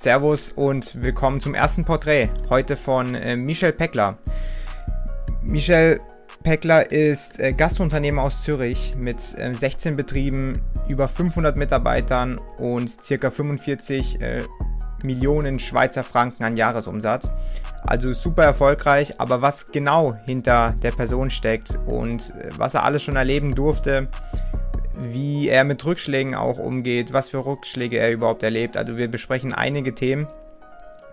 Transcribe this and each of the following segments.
Servus und willkommen zum ersten Porträt. Heute von äh, Michel Peckler. Michel Peckler ist äh, Gastunternehmer aus Zürich mit äh, 16 Betrieben, über 500 Mitarbeitern und ca. 45 äh, Millionen Schweizer Franken an Jahresumsatz. Also super erfolgreich, aber was genau hinter der Person steckt und äh, was er alles schon erleben durfte, wie er mit Rückschlägen auch umgeht, was für Rückschläge er überhaupt erlebt. Also wir besprechen einige Themen.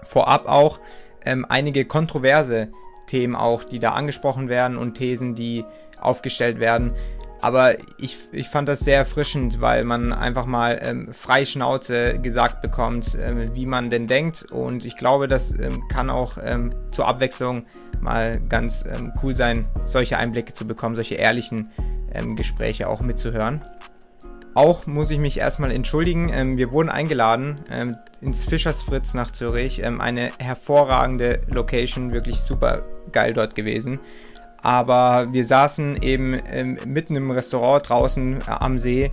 Vorab auch ähm, einige kontroverse Themen auch, die da angesprochen werden und Thesen, die aufgestellt werden. Aber ich, ich fand das sehr erfrischend, weil man einfach mal ähm, frei Schnauze gesagt bekommt, ähm, wie man denn denkt. Und ich glaube, das ähm, kann auch ähm, zur Abwechslung mal ganz ähm, cool sein, solche Einblicke zu bekommen, solche ehrlichen ähm, Gespräche auch mitzuhören. Auch muss ich mich erstmal entschuldigen. Ähm, wir wurden eingeladen ähm, ins Fischers Fritz nach Zürich. Ähm, eine hervorragende Location, wirklich super geil dort gewesen. Aber wir saßen eben ähm, mitten im Restaurant draußen äh, am See,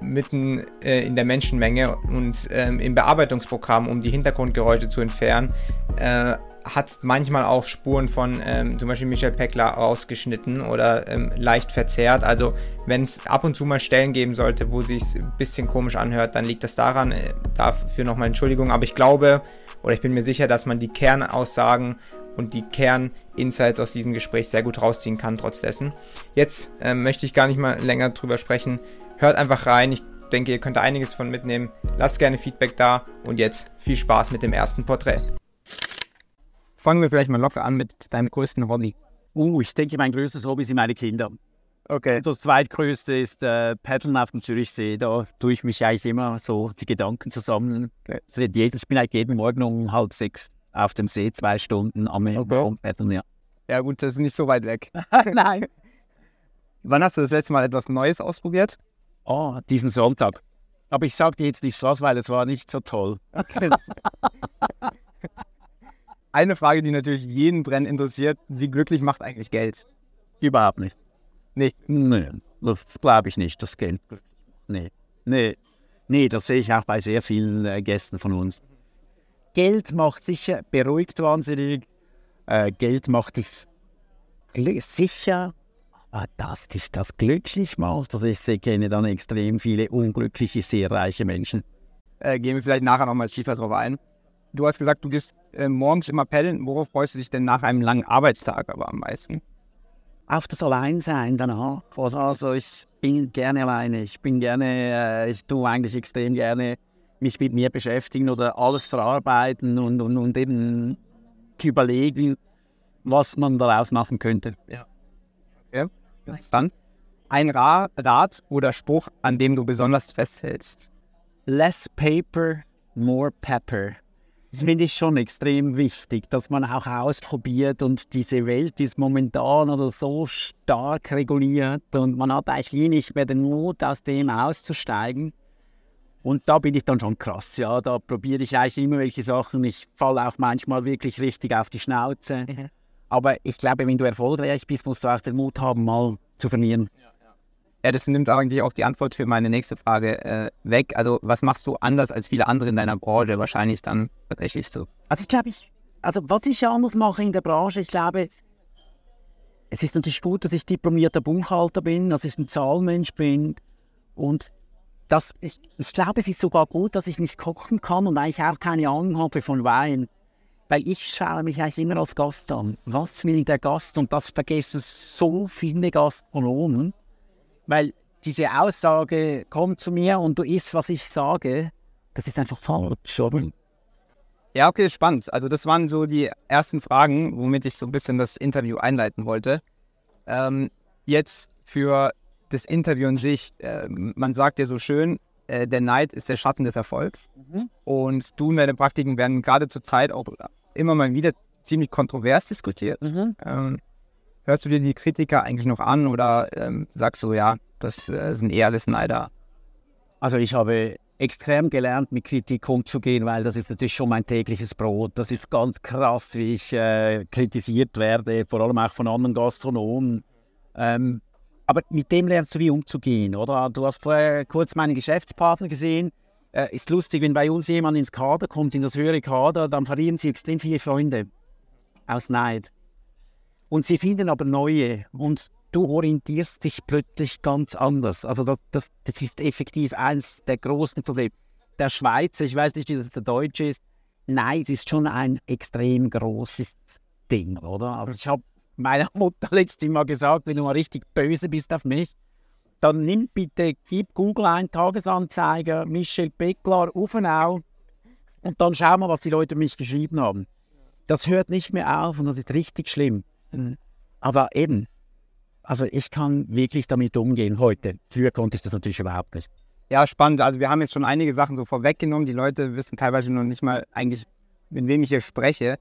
mitten äh, in der Menschenmenge und ähm, im Bearbeitungsprogramm, um die Hintergrundgeräusche zu entfernen, äh, hat manchmal auch Spuren von ähm, zum Beispiel Michel Peckler rausgeschnitten oder ähm, leicht verzerrt. Also wenn es ab und zu mal Stellen geben sollte, wo sich ein bisschen komisch anhört, dann liegt das daran. Äh, dafür nochmal Entschuldigung. Aber ich glaube oder ich bin mir sicher, dass man die Kernaussagen und die Kerninsights aus diesem Gespräch sehr gut rausziehen kann, trotz dessen. Jetzt äh, möchte ich gar nicht mal länger drüber sprechen. Hört einfach rein. Ich denke, ihr könnt einiges von mitnehmen. Lasst gerne Feedback da und jetzt viel Spaß mit dem ersten Porträt. Fangen wir vielleicht mal locker an mit deinem größten Hobby. Uh, ich denke, mein größtes Hobby sind meine Kinder. Okay. Das zweitgrößte ist äh, Paddeln auf dem Zürichsee. Da tue ich mich eigentlich immer so die Gedanken zusammen. Es wird jeden, ich bin eigentlich jeden Morgen um halb sechs auf dem See, zwei Stunden am okay. Paddeln, ja. Ja gut, das ist nicht so weit weg. Nein. Wann hast du das letzte Mal etwas Neues ausprobiert? Oh, diesen Sonntag. Aber ich sage dir jetzt nicht was, weil es war nicht so toll. Okay. eine Frage, die natürlich jeden brennend interessiert. Wie glücklich macht eigentlich Geld? Überhaupt nicht. Nicht? Nee, das glaube ich nicht, das Geld. Nee, nee, nee, das sehe ich auch bei sehr vielen äh, Gästen von uns. Geld macht sicher, beruhigt wahnsinnig. Äh, Geld macht dich sicher, dass dich das glücklich macht, also ich kenne dann extrem viele unglückliche, sehr reiche Menschen. Äh, gehen wir vielleicht nachher nochmal tiefer drauf ein. Du hast gesagt, du gehst äh, morgens immer paddeln. Worauf freust du dich denn nach einem langen Arbeitstag aber am meisten? Auf das Alleinsein danach. Also ich bin gerne alleine. Ich bin gerne, äh, ich tue eigentlich extrem gerne mich mit mir beschäftigen oder alles verarbeiten und, und, und eben überlegen, was man daraus machen könnte. Ja. Okay. Dann ein Rat oder Spruch, an dem du besonders festhältst. Less paper, more pepper. Das finde ich schon extrem wichtig, dass man auch ausprobiert und diese Welt ist momentan oder so stark reguliert und man hat eigentlich nie nicht mehr den Mut, aus dem auszusteigen. Und da bin ich dann schon krass, ja. Da probiere ich eigentlich immer welche Sachen. Ich falle auch manchmal wirklich richtig auf die Schnauze. Mhm. Aber ich glaube, wenn du erfolgreich bist, musst du auch den Mut haben, mal zu verlieren. Ja. Ja, das nimmt eigentlich auch die Antwort für meine nächste Frage äh, weg. Also, was machst du anders als viele andere in deiner Branche? Wahrscheinlich dann tatsächlich so. Also, ich glaube, ich, also was ich anders mache in der Branche, ich glaube, es ist natürlich gut, dass ich diplomierter Buchhalter bin, dass ich ein Zahlmensch bin und das, ich, ich glaube, es ist sogar gut, dass ich nicht kochen kann und eigentlich auch keine Ahnung habe von Wein. Weil ich schaue mich eigentlich immer als Gast an. Was will der Gast? Und das vergessen so viele Gastronomen. Weil diese Aussage, komm zu mir und du isst, was ich sage, das ist einfach falsch? Ja, okay, spannend. Also das waren so die ersten Fragen, womit ich so ein bisschen das Interview einleiten wollte. Ähm, jetzt für das Interview an sich, äh, man sagt ja so schön, äh, der Neid ist der Schatten des Erfolgs. Mhm. Und du und deine Praktiken werden gerade zur Zeit auch immer mal wieder ziemlich kontrovers diskutiert. Mhm. Ähm, Hörst du dir die Kritiker eigentlich noch an oder ähm, sagst du, ja, das äh, sind eher alles Neider? Also ich habe extrem gelernt, mit Kritik umzugehen, weil das ist natürlich schon mein tägliches Brot. Das ist ganz krass, wie ich äh, kritisiert werde, vor allem auch von anderen Gastronomen. Ähm, aber mit dem lernst du wie umzugehen, oder? Du hast vorher kurz meinen Geschäftspartner gesehen. äh, ist lustig, wenn bei uns jemand ins Kader kommt, in das höhere Kader, dann verlieren sie extrem viele Freunde aus Neid. Und sie finden aber neue und du orientierst dich plötzlich ganz anders. Also das, das, das ist effektiv eines der großen Probleme. Der Schweizer, ich weiß nicht, wie das der Deutsche ist, Neid ist schon ein extrem großes Ding, oder? Also ich habe meiner Mutter letztes Mal gesagt, wenn du mal richtig böse bist auf mich, dann nimm bitte, gib Google ein Tagesanzeiger, Michel Beckler, Uffenau und dann schau mal, was die Leute mich geschrieben haben. Das hört nicht mehr auf und das ist richtig schlimm. Mhm. Aber eben, also ich kann wirklich damit umgehen heute. Früher konnte ich das natürlich überhaupt nicht. Ja, spannend. Also wir haben jetzt schon einige Sachen so vorweggenommen. Die Leute wissen teilweise noch nicht mal eigentlich, mit wem ich hier spreche.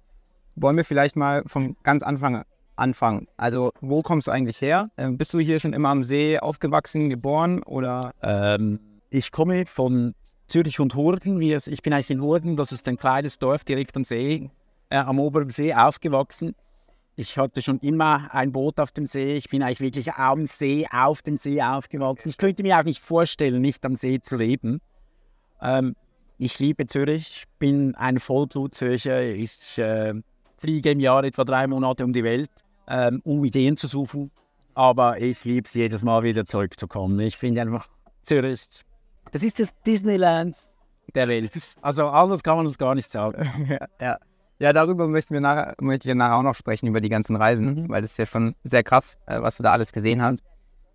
Wollen wir vielleicht mal vom ganz Anfang anfangen? Also wo kommst du eigentlich her? Ähm, bist du hier schon immer am See aufgewachsen, geboren oder? Ähm, ich komme von Zürich und Hurden. Ich bin eigentlich in Hurden, das ist ein kleines Dorf direkt am See, äh, am oberen See aufgewachsen. Ich hatte schon immer ein Boot auf dem See. Ich bin eigentlich wirklich am See, auf dem See aufgewachsen. Ich könnte mir auch nicht vorstellen, nicht am See zu leben. Ähm, ich liebe Zürich, bin ein Vollblutzürcher. Ich äh, fliege im Jahr etwa drei Monate um die Welt, ähm, um Ideen zu suchen. Aber ich liebe es jedes Mal wieder zurückzukommen. Ich finde einfach Zürich, das ist das Disneyland der Welt. Also anders kann man es gar nicht sagen. ja. ja. Ja, darüber möchten wir nachher, möchte ich nachher auch noch sprechen, über die ganzen Reisen, mhm. weil das ist ja schon sehr krass, äh, was du da alles gesehen hast.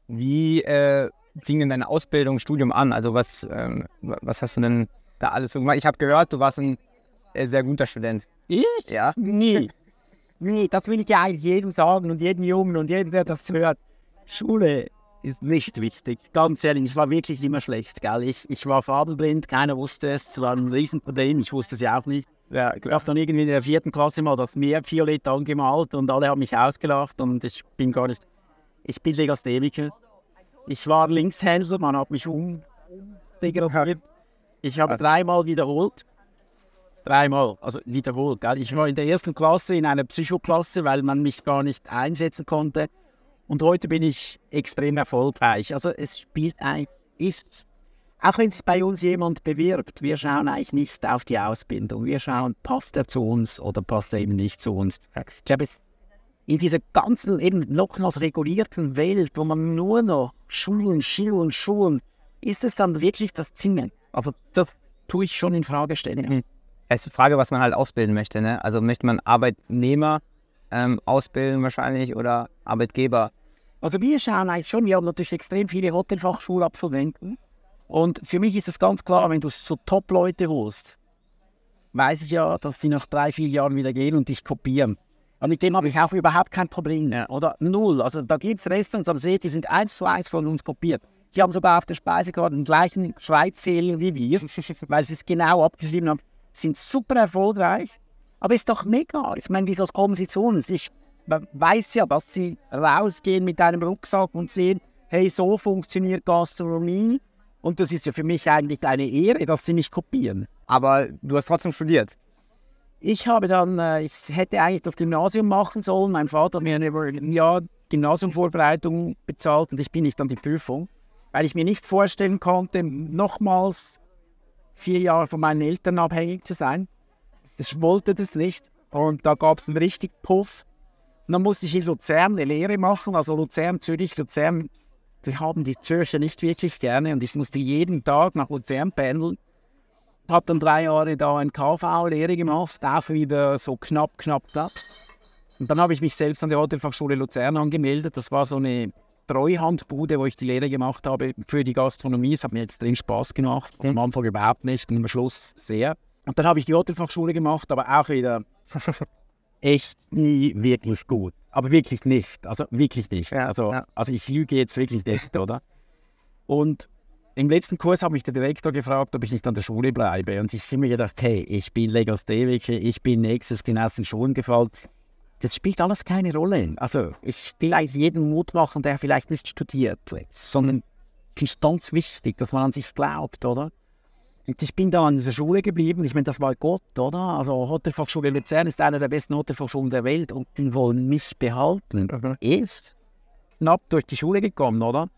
Wie äh, fing denn deine Ausbildung, Studium an? Also was, ähm, was hast du denn da alles so gemacht? Ich habe gehört, du warst ein äh, sehr guter Student. Ich? Ja. Nie. Nee, das will ich ja eigentlich jedem sagen und jedem Jungen und jedem, der das hört. Schule ist nicht wichtig. Ganz ehrlich, ich war wirklich immer schlecht. Gell? Ich, ich war farbenblind, keiner wusste es. Es war ein Riesenproblem, ich wusste es ja auch nicht. Ja, ich habe dann irgendwie in der vierten Klasse mal das Meer violett angemalt und alle haben mich ausgelacht und ich bin gar nicht. Ich bin Legastheniker. Ich war Linkshändler, man hat mich umdegradiert. Ich habe dreimal wiederholt. Dreimal, also wiederholt. Gell? Ich war in der ersten Klasse in einer Psychoklasse, weil man mich gar nicht einsetzen konnte. Und heute bin ich extrem erfolgreich. Also es spielt eigentlich, ist, auch wenn sich bei uns jemand bewirbt, wir schauen eigentlich nicht auf die Ausbildung. Wir schauen, passt er zu uns oder passt er eben nicht zu uns. Ich glaube, es in dieser ganzen, eben nochmals regulierten Welt, wo man nur noch schulen, schulen, schulen, ist es dann wirklich das Ziel? Also das tue ich schon in Frage stellen. Es ist die Frage, was man halt ausbilden möchte. Ne? Also möchte man Arbeitnehmer ähm, ausbilden wahrscheinlich oder Arbeitgeber? Also wir schauen eigentlich schon, wir haben natürlich extrem viele Hotelfachschulabsolventen. Und für mich ist es ganz klar, wenn du so Top-Leute holst, weiß ich ja, dass sie nach drei, vier Jahren wieder gehen und dich kopieren. Und mit dem habe ich auch überhaupt kein Problem mehr. Oder null. Also da gibt es Restaurants am See, die sind eins zu eins von uns kopiert. Die haben sogar auf der Speisekarte den gleichen Schreibzähler wie wir, weil sie es genau abgeschrieben haben. Sind super erfolgreich. Aber ist doch mega. Ich meine, wie das kommen sie zu uns? Ich weiß ja, dass sie rausgehen mit einem Rucksack und sehen, hey, so funktioniert Gastronomie. Und das ist ja für mich eigentlich eine Ehre, dass sie mich kopieren. Aber du hast trotzdem studiert. Ich habe dann, äh, ich hätte eigentlich das Gymnasium machen sollen. Mein Vater hat mir ein Jahr Gymnasiumvorbereitung bezahlt und ich bin nicht an die Prüfung, weil ich mir nicht vorstellen konnte, nochmals vier Jahre von meinen Eltern abhängig zu sein. Ich wollte das nicht. Und da gab es einen richtig Puff. Und dann musste ich in Luzern eine Lehre machen, also Luzern, Zürich, Luzern. Die haben die Zürcher nicht wirklich gerne und ich musste jeden Tag nach Luzern pendeln. Habe dann drei Jahre da ein KV-Lehre gemacht, auch wieder so knapp, knapp, knapp. Und dann habe ich mich selbst an der Hotelfachschule Luzern angemeldet. Das war so eine Treuhandbude, wo ich die Lehre gemacht habe für die Gastronomie. Es hat mir extrem Spaß gemacht. Also am Anfang überhaupt nicht und am Schluss sehr. Und dann habe ich die Hotelfachschule gemacht, aber auch wieder echt nie wirklich gut. Aber wirklich nicht. Also wirklich nicht. Ja, also, ja. also ich lüge jetzt wirklich nicht, oder? Und im letzten Kurs hat mich der Direktor gefragt, ob ich nicht an der Schule bleibe. Und ich habe mir gedacht, hey, ich bin Legastheniker, ich bin nächstes den Schulen gefallen. Das spielt alles keine Rolle. Also ich will eigentlich jedem Mut machen, der vielleicht nicht studiert, sondern es ist ganz wichtig, dass man an sich glaubt, oder? Und ich bin da an dieser Schule geblieben. Ich meine, das war Gott, oder? Also Hotelfachschule Luzern ist eine der besten Hotelfachschulen der Welt und die wollen mich behalten. Mhm. Ist knapp durch die Schule gekommen, oder?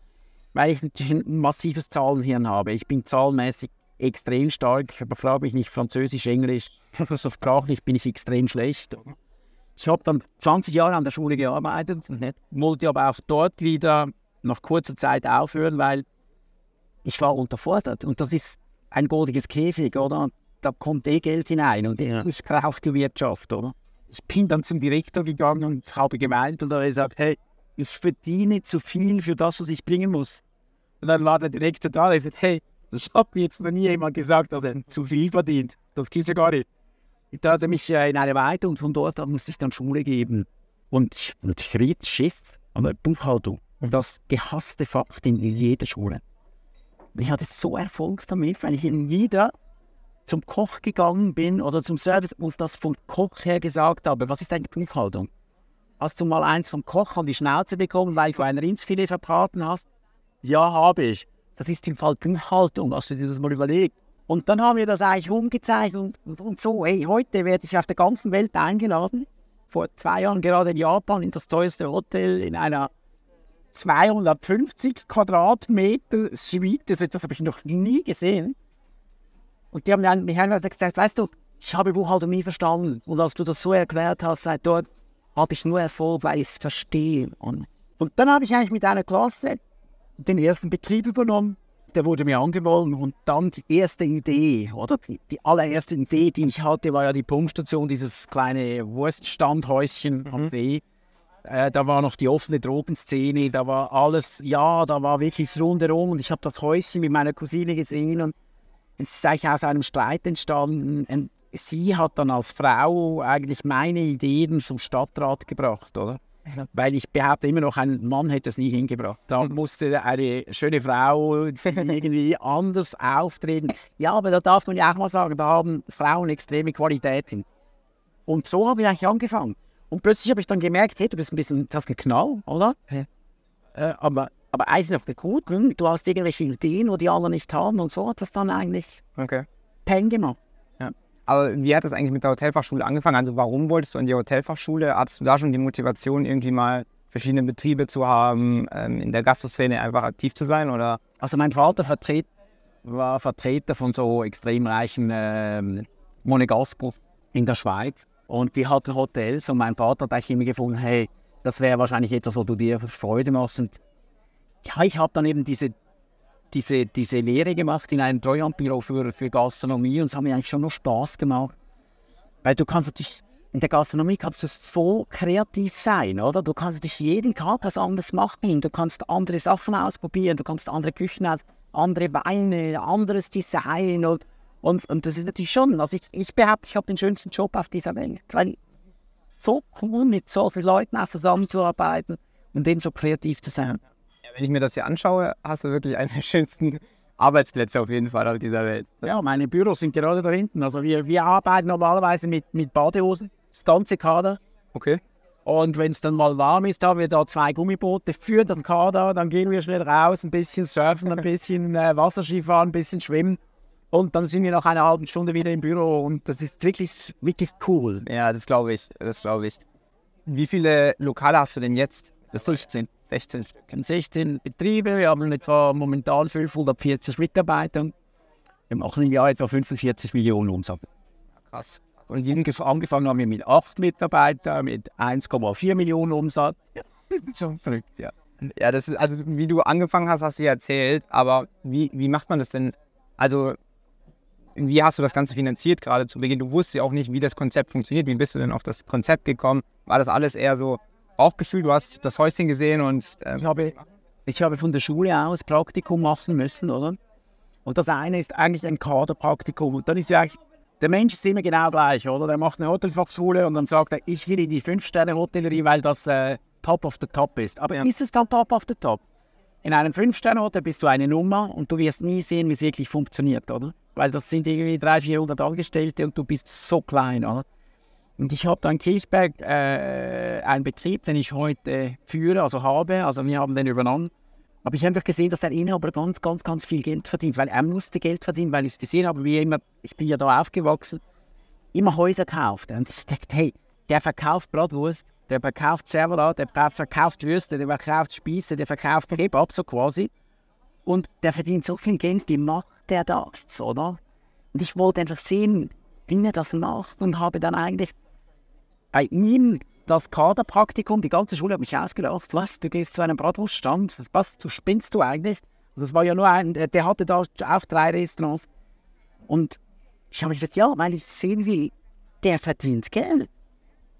Weil ich natürlich ein massives Zahlenhirn habe. Ich bin zahlenmäßig extrem stark, aber frage mich nicht, Französisch, Englisch, so sprachlich bin ich extrem schlecht. Ich habe dann 20 Jahre an der Schule gearbeitet, wollte aber auch dort wieder nach kurzer Zeit aufhören, weil ich war unterfordert. Und das ist ein goldiges Käfig, oder? Da kommt eh Geld hinein und ja. ich brauche die Wirtschaft, oder? Ich bin dann zum Direktor gegangen und habe gemeint und er hat gesagt, hey, ich verdiene zu viel für das, was ich bringen muss. Und dann war der Direktor da und gesagt, hey, das hat mir jetzt noch nie jemand gesagt, dass er zu viel verdient. Das geht ja gar nicht. Da hat er mich äh, in eine Weite und von dort an musste ich dann Schule geben. Und ich hatte natürlich Schiss an der Buchhaltung. Und das gehasste Fach in jeder Schule. Ich hatte so Erfolg damit, weil ich wieder zum Koch gegangen bin oder zum Service und das vom Koch her gesagt habe, was ist eine Buchhaltung? Hast du mal eins vom Koch an die Schnauze bekommen, weil du ein Rindsfilet verbraten hast? Ja, habe ich. Das ist im Fall Buchhaltung, hast du dir das mal überlegt? Und dann haben wir das eigentlich umgezeigt und, und, so. Hey, heute werde ich auf der ganzen Welt eingeladen. Vor zwei Jahren gerade in Japan in das teuerste Hotel in einer 250 Quadratmeter Suite. Das, das habe ich noch nie gesehen. Und die haben mich einfach gesagt, weißt du, ich habe Buchhaltung nie verstanden. Und als du das so erklärt hast, seit dort habe ich nur Erfolg, weil ich es verstehe. Und, und dann habe ich eigentlich mit einer Klasse den ersten Betrieb übernommen der wurde mir angeboten und dann die erste Idee, oder? Die allererste Idee, die ich hatte, war ja die Pumpstation, dieses kleine Wurststandhäuschen mhm. am See. Äh, da war noch die offene Drogenszene, da war alles, ja, da war wirklich rundherum und ich habe das Häuschen mit meiner Cousine gesehen und es ist eigentlich aus einem Streit entstanden. Und sie hat dann als Frau eigentlich meine Ideen zum Stadtrat gebracht, oder? Weil ich behaupte immer noch, ein Mann hätte es nie hingebracht. Da musste eine schöne Frau irgendwie anders auftreten. Ja, aber da darf man ja auch mal sagen, da haben Frauen extreme Qualitäten. Und so habe ich eigentlich angefangen. Und plötzlich habe ich dann gemerkt, hey, du bist ein bisschen, das geknallt, oder? Ja. Äh, aber, aber eins noch gut, du hast irgendwelche Ideen, wo die anderen nicht haben und so hat das dann eigentlich okay. Peng gemacht. Aber wie hat das eigentlich mit der Hotelfachschule angefangen? Also warum wolltest du in die Hotelfachschule? Hattest du da schon die Motivation, irgendwie mal verschiedene Betriebe zu haben, ähm, in der Gastroszene einfach aktiv zu sein? Oder? Also mein Vater vertret, war Vertreter von so extrem reichen ähm, Monegasco in der Schweiz. Und die hatten Hotels und mein Vater hat eigentlich immer gefunden, hey, das wäre wahrscheinlich etwas, wo du dir Freude machst. Und ja, ich habe dann eben diese diese, diese Lehre gemacht in einem Treuhandbüro für, für Gastronomie und es hat mir eigentlich schon noch Spaß gemacht. Weil du kannst natürlich, in der Gastronomie kannst du so kreativ sein, oder? Du kannst natürlich jeden Tag was anderes machen. Du kannst andere Sachen ausprobieren, du kannst andere Küchen aus, andere Weine, anderes Design und, und, und das ist natürlich schon, also ich, ich behaupte, ich habe den schönsten Job auf dieser Welt, weil es ist so cool, mit so vielen Leuten auch zusammenzuarbeiten und eben so kreativ zu sein wenn ich mir das hier anschaue, hast du wirklich einen der schönsten Arbeitsplätze auf jeden Fall auf dieser Welt. Das ja, meine Büros sind gerade da hinten. Also wir, wir arbeiten normalerweise mit, mit Badehosen, das ganze Kader. Okay. Und wenn es dann mal warm ist, haben wir da zwei Gummiboote für das Kader. Dann gehen wir schnell raus, ein bisschen surfen, ein bisschen äh, Wasserski fahren, ein bisschen schwimmen. Und dann sind wir nach einer halben Stunde wieder im Büro. Und das ist wirklich, wirklich cool. Ja, das glaube ich. Das glaube ich. Wie viele Lokale hast du denn jetzt? Das 16. 16 Stück. 16 Betriebe, wir haben etwa momentan 540 Mitarbeiter. Wir machen im Jahr etwa 45 Millionen Umsatz. Krass. Und angefangen haben wir mit 8 Mitarbeitern, mit 1,4 Millionen Umsatz. das ist schon verrückt, ja. Ja, das ist, also wie du angefangen hast, hast du ja erzählt, aber wie, wie macht man das denn? Also, wie hast du das Ganze finanziert gerade zu Beginn? Du wusstest ja auch nicht, wie das Konzept funktioniert. Wie bist du denn auf das Konzept gekommen? War das alles eher so, Bauchgefühl, du hast das Häuschen gesehen und. Ähm, ich, habe, ich habe von der Schule aus Praktikum machen müssen, oder? Und das eine ist eigentlich ein Kaderpraktikum. Und dann ist ja der Mensch ist immer genau gleich, oder? Der macht eine Hotelfachschule und dann sagt er, ich will in die Fünf-Sterne-Hotellerie, weil das äh, Top of the Top ist. Aber ja. ist es dann Top of the Top? In einem Fünf-Sterne-Hotel bist du eine Nummer und du wirst nie sehen, wie es wirklich funktioniert, oder? Weil das sind irgendwie 300, 400 Angestellte und du bist so klein, oder? Und ich habe dann in Kilchberg äh, einen Betrieb, den ich heute führe, also habe, also wir haben den übernommen. Aber ich habe einfach gesehen, dass der Inhaber ganz, ganz, ganz viel Geld verdient, weil er musste Geld verdienen, weil ich gesehen habe, wie immer, ich bin ja da aufgewachsen, immer Häuser kauft. Und ich dachte, hey, der verkauft Bratwurst, der verkauft Servola, der verkauft Würste, der verkauft Spieße, der verkauft Kebab, so quasi. Und der verdient so viel Geld, die macht der das, oder? Und ich wollte einfach sehen, wie er das macht und habe dann eigentlich bei ihm das Kaderpraktikum, die ganze Schule hat mich ausgelacht. Was, du gehst zu einem Bratwurststand? Was, du spinnst du eigentlich? Das war ja nur ein, der hatte da auch drei Restaurants. Und ich habe gesagt, ja, weil ich sehen will, der verdient Geld.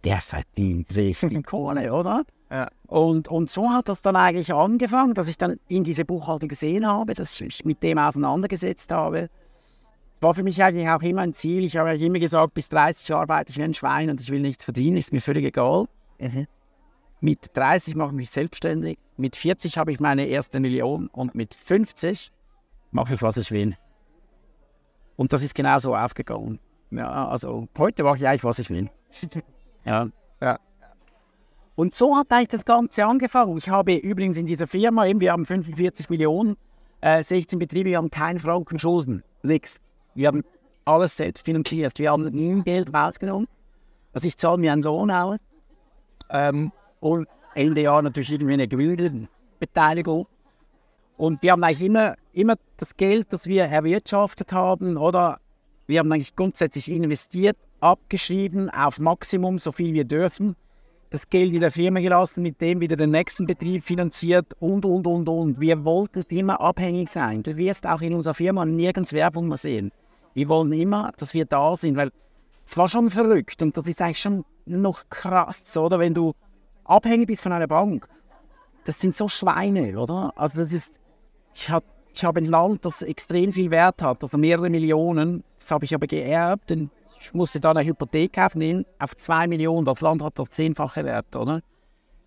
Der verdient richtig Kohle, oder? Ja. Und, und so hat das dann eigentlich angefangen, dass ich dann in diese Buchhaltung gesehen habe, dass ich mich mit dem auseinandergesetzt habe. War für mich eigentlich auch immer ein Ziel. Ich habe ja immer gesagt, bis 30 arbeite ich wie ein Schwein und ich will nichts verdienen, ist mir völlig egal. Mhm. Mit 30 mache ich mich selbstständig, mit 40 habe ich meine erste Million und mit 50 mache ich, was ich will. Und das ist genauso aufgegangen. Ja, also heute mache ich eigentlich, was ich will. ja. ja. Und so hat eigentlich das Ganze angefangen. Ich habe übrigens in dieser Firma, eben, wir haben 45 Millionen, äh, 16 Betriebe, wir haben keinen Franken Schulden, nichts. Wir haben alles selbst finanziert. Wir haben nie Geld rausgenommen. Also ich zahle mir einen Lohn aus. Ähm, und Ende Jahr natürlich irgendwie eine Gewinnbeteiligung. Und wir haben eigentlich immer, immer das Geld, das wir erwirtschaftet haben, oder wir haben eigentlich grundsätzlich investiert, abgeschrieben auf Maximum, so viel wir dürfen das Geld in der Firma gelassen, mit dem wieder den nächsten Betrieb finanziert und, und, und, und. Wir wollten immer abhängig sein. Du wirst auch in unserer Firma nirgends Werbung mehr sehen. Wir wollen immer, dass wir da sind, weil es war schon verrückt und das ist eigentlich schon noch krass, oder? Wenn du abhängig bist von einer Bank. Das sind so Schweine, oder? Also das ist, ich, hab, ich habe ein Land, das extrem viel Wert hat, also mehrere Millionen. Das habe ich aber geerbt, denn ich musste dann eine Hypothek aufnehmen auf 2 Millionen. Das Land hat das zehnfache Wert, oder?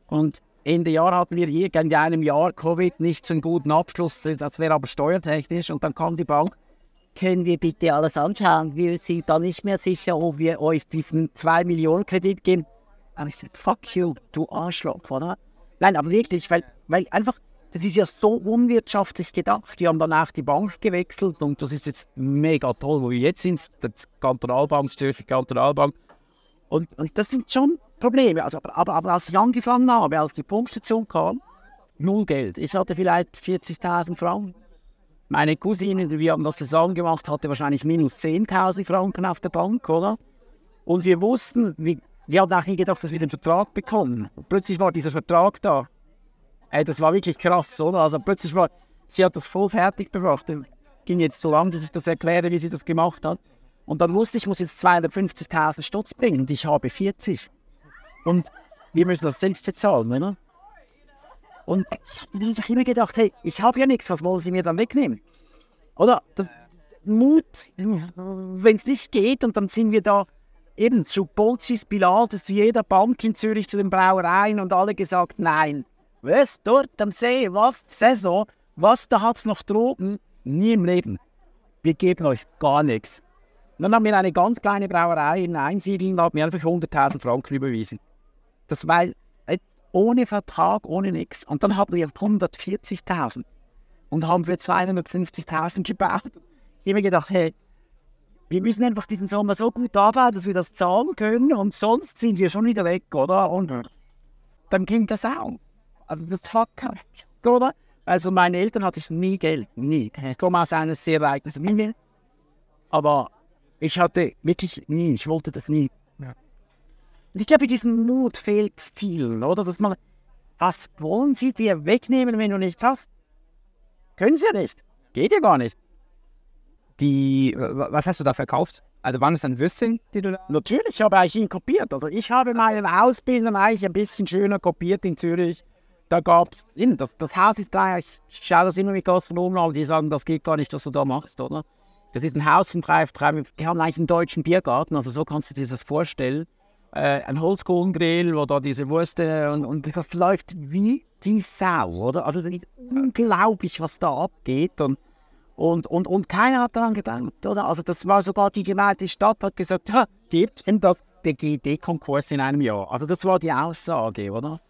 Und Ende Jahr hatten wir hier in einem Jahr Covid nicht so einen guten Abschluss. Das wäre aber steuertechnisch. Und dann kam die Bank, können wir bitte alles anschauen? Wir sind da nicht mehr sicher, ob wir euch diesen 2 Millionen Kredit geben. Und ich sagte, fuck you, du Arschloch, oder? Nein, aber wirklich, weil, weil einfach das ist ja so unwirtschaftlich gedacht. Wir haben dann auch die Bank gewechselt und das ist jetzt mega toll, wo wir jetzt sind. Das Kantonalbank, Zürcher Kantonalbank. Und, und das sind schon Probleme. Also, aber, aber, aber als ich angefangen habe, als die Pumpstation kam, null Geld. Ich hatte vielleicht 40.000 Franken. Meine Cousine, wir haben das zusammen gemacht, hatte wahrscheinlich minus 10.000 Franken auf der Bank, oder? Und wir wussten, wir, wir hatten auch nie gedacht, dass wir den Vertrag bekommen. Und plötzlich war dieser Vertrag da. Ey, das war wirklich krass, oder? Also plötzlich war, sie hat das voll fertig gebracht. Es ging jetzt so lange, dass ich das erkläre, wie sie das gemacht hat. Und dann wusste ich, ich muss jetzt 250.000 Stutz bringen und ich habe 40. Und wir müssen das selbst bezahlen, oder? Und ich habe mir immer gedacht, hey, ich habe ja nichts, was wollen sie mir dann wegnehmen? Oder? Das, das Mut, wenn es nicht geht und dann sind wir da eben zu Pontius Pilatus, zu jeder Bank in Zürich, zu den Brauereien und alle gesagt, nein, was dort am See, was Saison, was da hat es noch Drogen? Nie im Leben. Wir geben euch gar nichts. dann haben wir eine ganz kleine Brauerei in Einsiedeln und haben mir einfach 100.000 Franken überwiesen. Das äh, ohne Vertrag, ohne nichts. Und dann hatten wir 140.000 und haben für 250.000 gebaut. Ich habe mir gedacht, hey, wir müssen einfach diesen Sommer so gut arbeiten, dass wir das zahlen können und sonst sind wir schon wieder weg, oder? Und dann ging das auch. Also das war kein oder? Also meine Eltern hatte ich nie Geld, nie. Ich komme aus einer sehr reichen Familie, aber ich hatte wirklich nie, ich wollte das nie. Ja. Und ich glaube, diesen Mut fehlt vielen, oder? Dass man, was wollen sie dir wegnehmen, wenn du nichts hast? Können sie ja nicht. Geht ja gar nicht. Die, was hast du da verkauft? Also waren es dann Würstchen, die du da... Natürlich, ich habe eigentlich ihn kopiert. Also ich habe meinen Ausbildung eigentlich ein bisschen schöner kopiert in Zürich da gab es, das, das Haus ist gleich, ich schaue das immer mit Gastronomen an, die sagen, das geht gar nicht, was du da machst, oder? Das ist ein Haus von drei, drei wir haben eigentlich einen deutschen Biergarten, also so kannst du dir das vorstellen. Äh, ein Holzkohlengrill, wo da diese Würste und, und das läuft wie die Sau, oder? Also das ist unglaublich, was da abgeht und, und, und, und keiner hat daran geglaubt, oder? Also das war sogar die Gemeinde Stadt hat gesagt, gibt denn das der GD-Konkurs in einem Jahr? Also das war die Aussage, oder?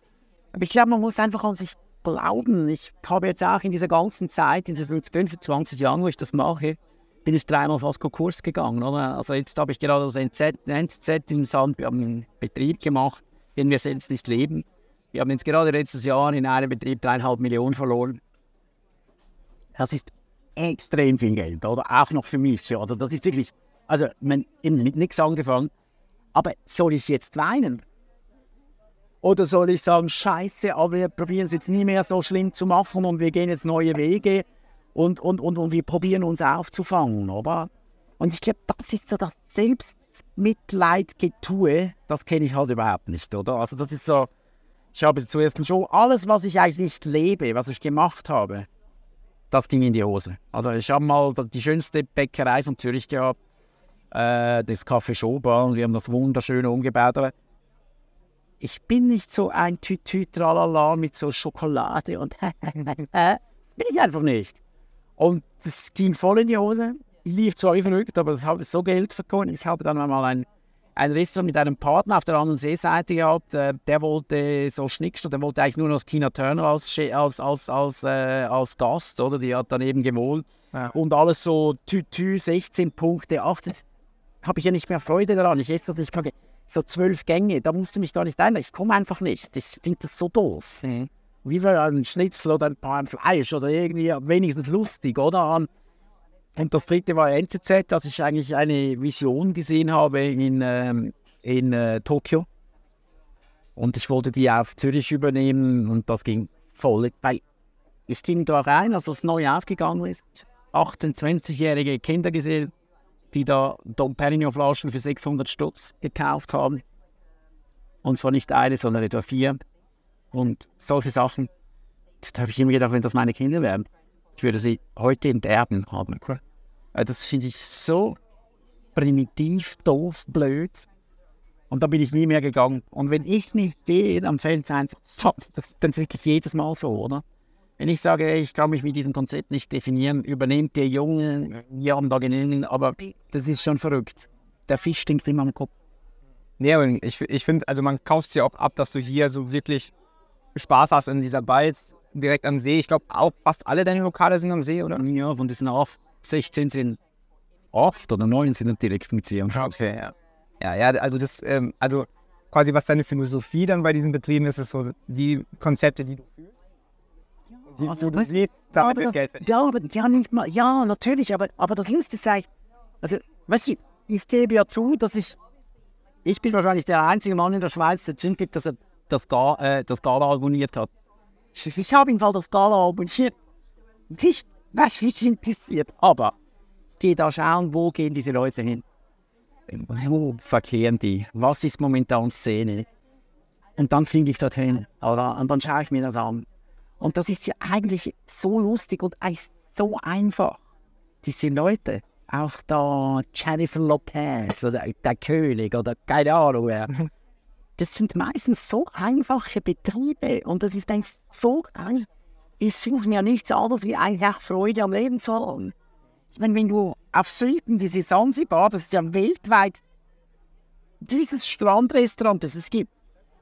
Aber ich glaube, man muss einfach an sich glauben. Ich habe jetzt auch in dieser ganzen Zeit, in diesen 25 Jahren, wo ich das mache, bin ich dreimal fast Konkurs gegangen. Oder? Also jetzt habe ich gerade das NZ, NZZ in Sand, wir haben einen Betrieb gemacht, den wir selbst nicht leben. Wir haben jetzt gerade letztes Jahr in einem Betrieb dreieinhalb Millionen verloren. Das ist extrem viel Geld, oder? Auch noch für mich. Also das ist wirklich, also man, eben mit nichts angefangen. Aber soll ich jetzt weinen? Oder soll ich sagen, scheiße, aber wir probieren es jetzt nie mehr so schlimm zu machen und wir gehen jetzt neue Wege und, und, und, und wir probieren uns aufzufangen, oder? Und ich glaube, das ist so das Selbstmitleidgetue, das kenne ich halt überhaupt nicht, oder? Also das ist so, ich habe zuerst schon alles, was ich eigentlich nicht lebe, was ich gemacht habe, das ging in die Hose. Also ich habe mal die schönste Bäckerei von Zürich gehabt, äh, das Café Schober, und wir haben das wunderschön umgebaut, aber ich bin nicht so ein Tütü tralala mit so Schokolade und das bin ich einfach nicht. Und das ging voll in die Hose. Ich lief zwar wie verrückt, aber ich habe so Geld verkauft. Ich habe dann mal ein, ein Restaurant mit einem Partner auf der anderen Seeseite gehabt. Äh, der wollte so Schnickst der wollte eigentlich nur noch Tina Turner als, als, als, als, äh, als Gast, oder? Die hat daneben gewohnt. Ja. Und alles so Tütü, 16 Punkte, 18. Habe ich ja nicht mehr Freude daran. Ich esse das nicht. So zwölf Gänge, da musst du mich gar nicht einladen. Ich komme einfach nicht. Ich finde das so doof. Mhm wie wir ein Schnitzel oder ein paar Fleisch oder irgendwie wenigstens lustig, oder? Und das dritte war NZZ, dass ich eigentlich eine Vision gesehen habe in, ähm, in äh, Tokio. Und ich wollte die auf Zürich übernehmen und das ging voll, weil ich ging da rein, als das neu aufgegangen ist, 18-, 20-jährige Kinder gesehen, die da Dom Perignon Flaschen für 600 Stutz gekauft haben. Und zwar nicht eine, sondern etwa vier. Und solche Sachen, da habe ich immer gedacht, wenn das meine Kinder wären, ich würde sie heute im Erben haben. Äh, das finde ich so primitiv, doof, blöd. Und da bin ich nie mehr gegangen. Und wenn ich nicht gehe, dann fällt es einfach so. Das ist dann wirklich jedes Mal so, oder? Wenn ich sage, ich kann mich mit diesem Konzept nicht definieren, übernehmt der Junge, wir haben da genügend, aber das ist schon verrückt. Der Fisch stinkt immer am Kopf. Nee, ich, ich finde, also man kauft es ja auch ab, dass du hier so wirklich Spaß hast in dieser Balz direkt am See. Ich glaube, auch fast alle deine Lokale sind am See, oder? Ja, von diesen auch 16 sind oft oder 9 sind direkt mit See. Okay, ja. Ja, ja, also das, ähm, also quasi was deine Philosophie dann bei diesen Betrieben ist, ist so die Konzepte, die du fühlst. Die, also, du siehst, damit das, Geld ja, aber, ja, nicht mal, ja, natürlich, aber, aber das Lustige ist also, weißt du, ich gebe ja zu, dass ich, ich bin wahrscheinlich der einzige Mann in der Schweiz, der zugibt, dass er das, Ga äh, das Gala abonniert hat. Ich, habe im Fall das Gala abonniert. Nicht, was mich interessiert. Aber ich gehe da schauen, wo gehen diese Leute hin. Wo verkehren die? Was ist momentan Szene? Und dann fliege ich dorthin. Oder? Und dann schaue ich mir das an. Und das ist ja eigentlich so lustig und so einfach. Diese Leute, auch da Jennifer Lopez oder der König oder keine Ahnung wer, das sind meistens so einfache Betriebe und das ist eigentlich so geil. Die suchen ja nichts anderes wie eigentlich auch Freude am Leben zu haben. Ich meine, wenn du auf Süden, diese Sansibar, das ist ja weltweit dieses Strandrestaurant, das es gibt,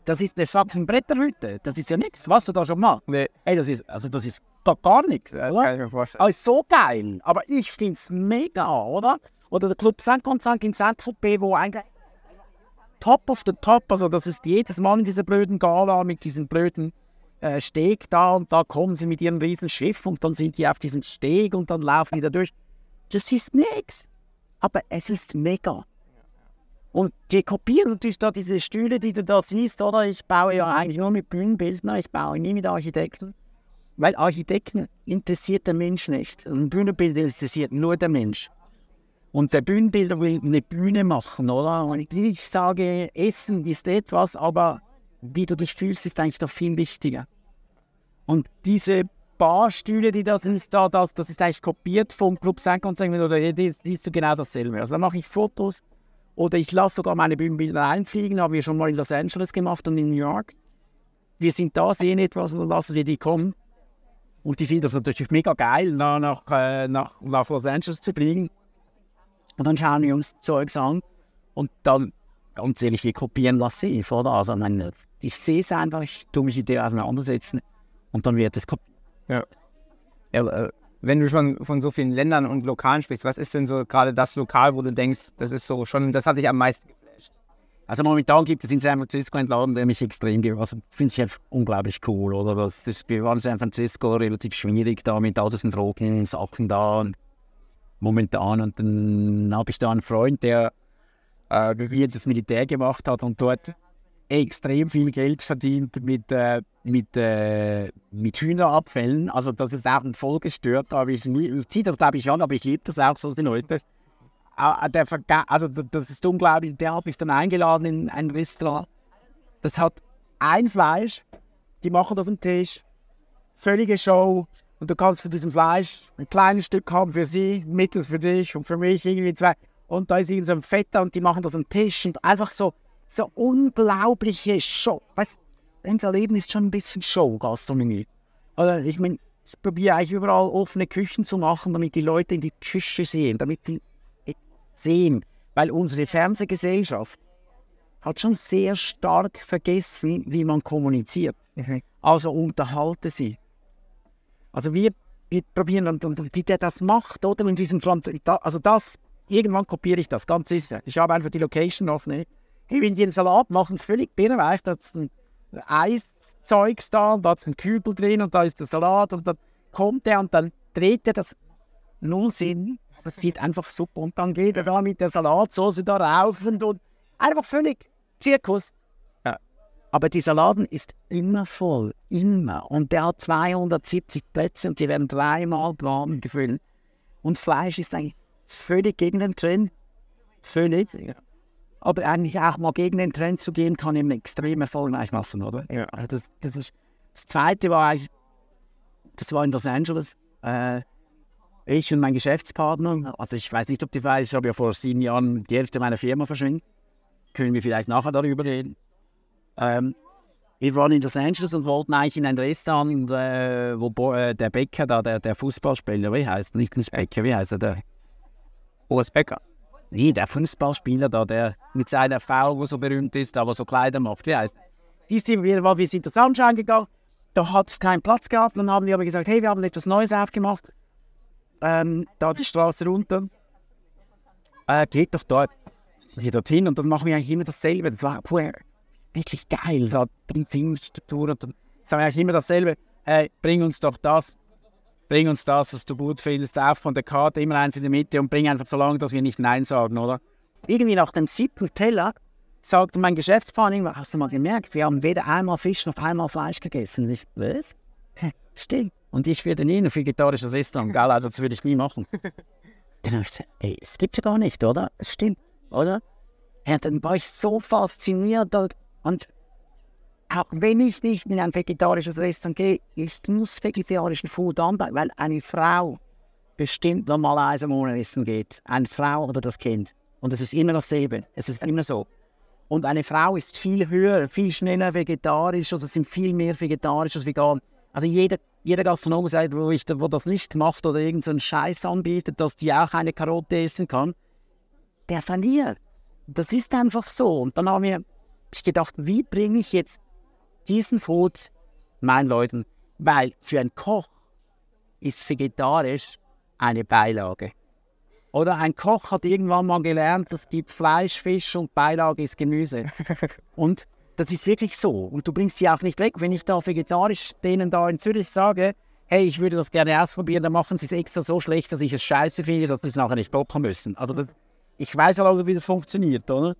das ist eine fucking Bretterhütte. Das ist ja nichts. Was du da schon mal? Nee. Hey, das ist, also das ist gar, gar nichts. Das kann ich mir vorstellen. Also so geil. Aber ich finde es mega, oder? Oder der Club Saint-Gonzalc in Saint-Tropez, wo eigentlich top of the top. Also das ist jedes Mal in dieser blöden Gala mit diesem blöden äh, Steg da und da kommen sie mit ihrem riesen Schiff und dann sind die auf diesem Steg und dann laufen die da durch. Das ist nichts. Aber es ist mega. Und die kopieren natürlich da diese Stühle, die du da siehst, oder? Ich baue ja eigentlich nur mit Bühnenbildner, ich baue nie mit Architekten. Weil Architekten interessiert der Mensch nicht. Und Bühnenbilder interessiert nur der Mensch. Und der Bühnenbilder will eine Bühne machen, oder? Und ich sage, Essen ist etwas, aber wie du dich fühlst, ist eigentlich noch viel wichtiger. Und diese Barstühle, die da sind, da, das, das ist eigentlich kopiert vom Club St. oder die, siehst du genau dasselbe. Also da mache ich Fotos oder ich lasse sogar meine Bühnenbilder einfliegen, haben wir schon mal in Los Angeles gemacht und in New York. Wir sind da, sehen etwas und dann lassen wir die kommen. Und die finden das natürlich mega geil, nach, äh, nach, nach Los Angeles zu fliegen. Und dann schauen wir uns Zeugs an und dann, ganz ehrlich, wir kopieren massiv, oder? Also, meine, ich sehe es einfach, ich tue mich mit dir auseinandersetzen und dann wird es kopiert. Ja. ja äh, wenn du schon von so vielen Ländern und Lokalen sprichst, was ist denn so gerade das Lokal, wo du denkst, das ist so schon, das hat dich am meisten geflasht? Also momentan gibt es in San Francisco einen Laden, der mich extrem gibt. Also finde ich einfach unglaublich cool, oder? Das ist bei San Francisco relativ schwierig da mit all diesen Drogen, Sachen da momentan. Und dann habe ich da einen Freund, der äh, das Militär gemacht hat und dort extrem viel Geld verdient mit, äh, mit, äh, mit Hühnerabfällen. Also das ist auch voll gestört. Aber ich, ich ziehe das glaube ich an, aber ich liebe das auch so, die Leute. Äh, der also das ist unglaublich. Der hat mich dann eingeladen in ein Restaurant. Das hat ein Fleisch. Die machen das am Tisch. Völlige Show. Und du kannst von diesem Fleisch ein kleines Stück haben für sie, mittel für dich und für mich irgendwie zwei. Und da ist irgend so ein Fetter und die machen das am Tisch und einfach so so unglaubliche Show. Weißt, unser Leben ist schon ein bisschen Show, Gastronomie. Also ich meine, ich probiere eigentlich überall offene Küchen zu machen, damit die Leute in die Küche sehen, damit sie sehen. Weil unsere Fernsehgesellschaft hat schon sehr stark vergessen, wie man kommuniziert. Mhm. Also unterhalte sie. Also wir, wir probieren und, und wie der das macht, oder in diesem Franz also das, irgendwann kopiere ich das, ganz sicher. Ich habe einfach die Location noch, hey, wenn die einen Salat machen, völlig birrenweich, da ist ein Eiszeugs da, und da ist ein Kübel drin und da ist der Salat und dann kommt er und dann dreht er das null Sinn. Das sieht einfach super und dann geht er da mit der Salatsauce da rauf und, und einfach völlig Zirkus. Aber dieser Laden ist immer voll, immer. Und der hat 270 Plätze und die werden dreimal warm gefüllt. Und Fleisch ist eigentlich völlig gegen den Trend. Völlig. Ja aber eigentlich auch mal gegen den Trend zu gehen, kann eben extrem erfolgreich machen, oder? Ja. Das, das, ist, das Zweite war eigentlich, das war in Los Angeles. Äh, ich und mein Geschäftspartner, also ich weiß nicht, ob du weißt, ich habe ja vor sieben Jahren die Hälfte meiner Firma verschwindet. Können wir vielleicht nachher darüber reden. Ähm, wir waren in Los Angeles und wollten eigentlich in ein Restaurant, äh, wo äh, der Bäcker da, der, der Fußballspieler, wie heißt Nicht nicht Bäcker, wie heißt er? Der Urs Becker. Nee, der Fußballspieler da, der mit seiner Frau, wo so berühmt ist, aber so Kleider macht, wie heißt die sind wir, wir sind das Anschauen gegangen, da hat es keinen Platz gehabt. Dann haben wir aber gesagt, hey, wir haben etwas Neues aufgemacht. Ähm, da die Straße runter. Äh, geht doch dort. Hier dorthin und dann machen wir eigentlich immer dasselbe. Das war puh, wirklich geil. Da Benzinstruktur und dann sagen wir eigentlich immer dasselbe. Hey, bring uns doch das bring uns das, was du gut findest, auf von der Karte, immer eins in der Mitte und bring einfach so lange, dass wir nicht Nein sagen, oder? Irgendwie nach dem siebten Teller sagte mein Geschäftspartner, hast du mal gemerkt, wir haben weder einmal Fisch noch einmal Fleisch gegessen. Und ich, was? Stimmt. Und ich werde nie ein vegetarisches Restaurant, gell, also das würde ich nie machen. dann habe ich gesagt, ey, das gibt's ja gar nicht, oder? Es stimmt, oder? Ja, dann war ich so fasziniert und auch wenn ich nicht in ein vegetarisches Restaurant gehe, ich muss vegetarischen Food anbieten, weil eine Frau bestimmt normalerweise Monat essen geht. Eine Frau oder das Kind. Und es ist immer dasselbe. Es ist immer so. Und eine Frau ist viel höher, viel schneller vegetarisch, oder sind viel mehr vegetarisch als vegan. Also jeder, jeder Gastronom sagt, wo, ich, wo das nicht macht oder irgendeinen so Scheiß anbietet, dass die auch eine Karotte essen kann, der verliert. Das ist einfach so. Und dann haben wir ich gedacht, wie bringe ich jetzt diesen Food meinen Leuten, weil für einen Koch ist vegetarisch eine Beilage. Oder ein Koch hat irgendwann mal gelernt, es gibt Fleisch, Fisch und Beilage ist Gemüse. und das ist wirklich so. Und du bringst sie auch nicht weg. Wenn ich da vegetarisch denen da in Zürich sage, hey, ich würde das gerne ausprobieren, dann machen sie es extra so schlecht, dass ich es scheiße finde, dass sie es nachher nicht blocken müssen. Also das, ich weiß also, wie das funktioniert, oder?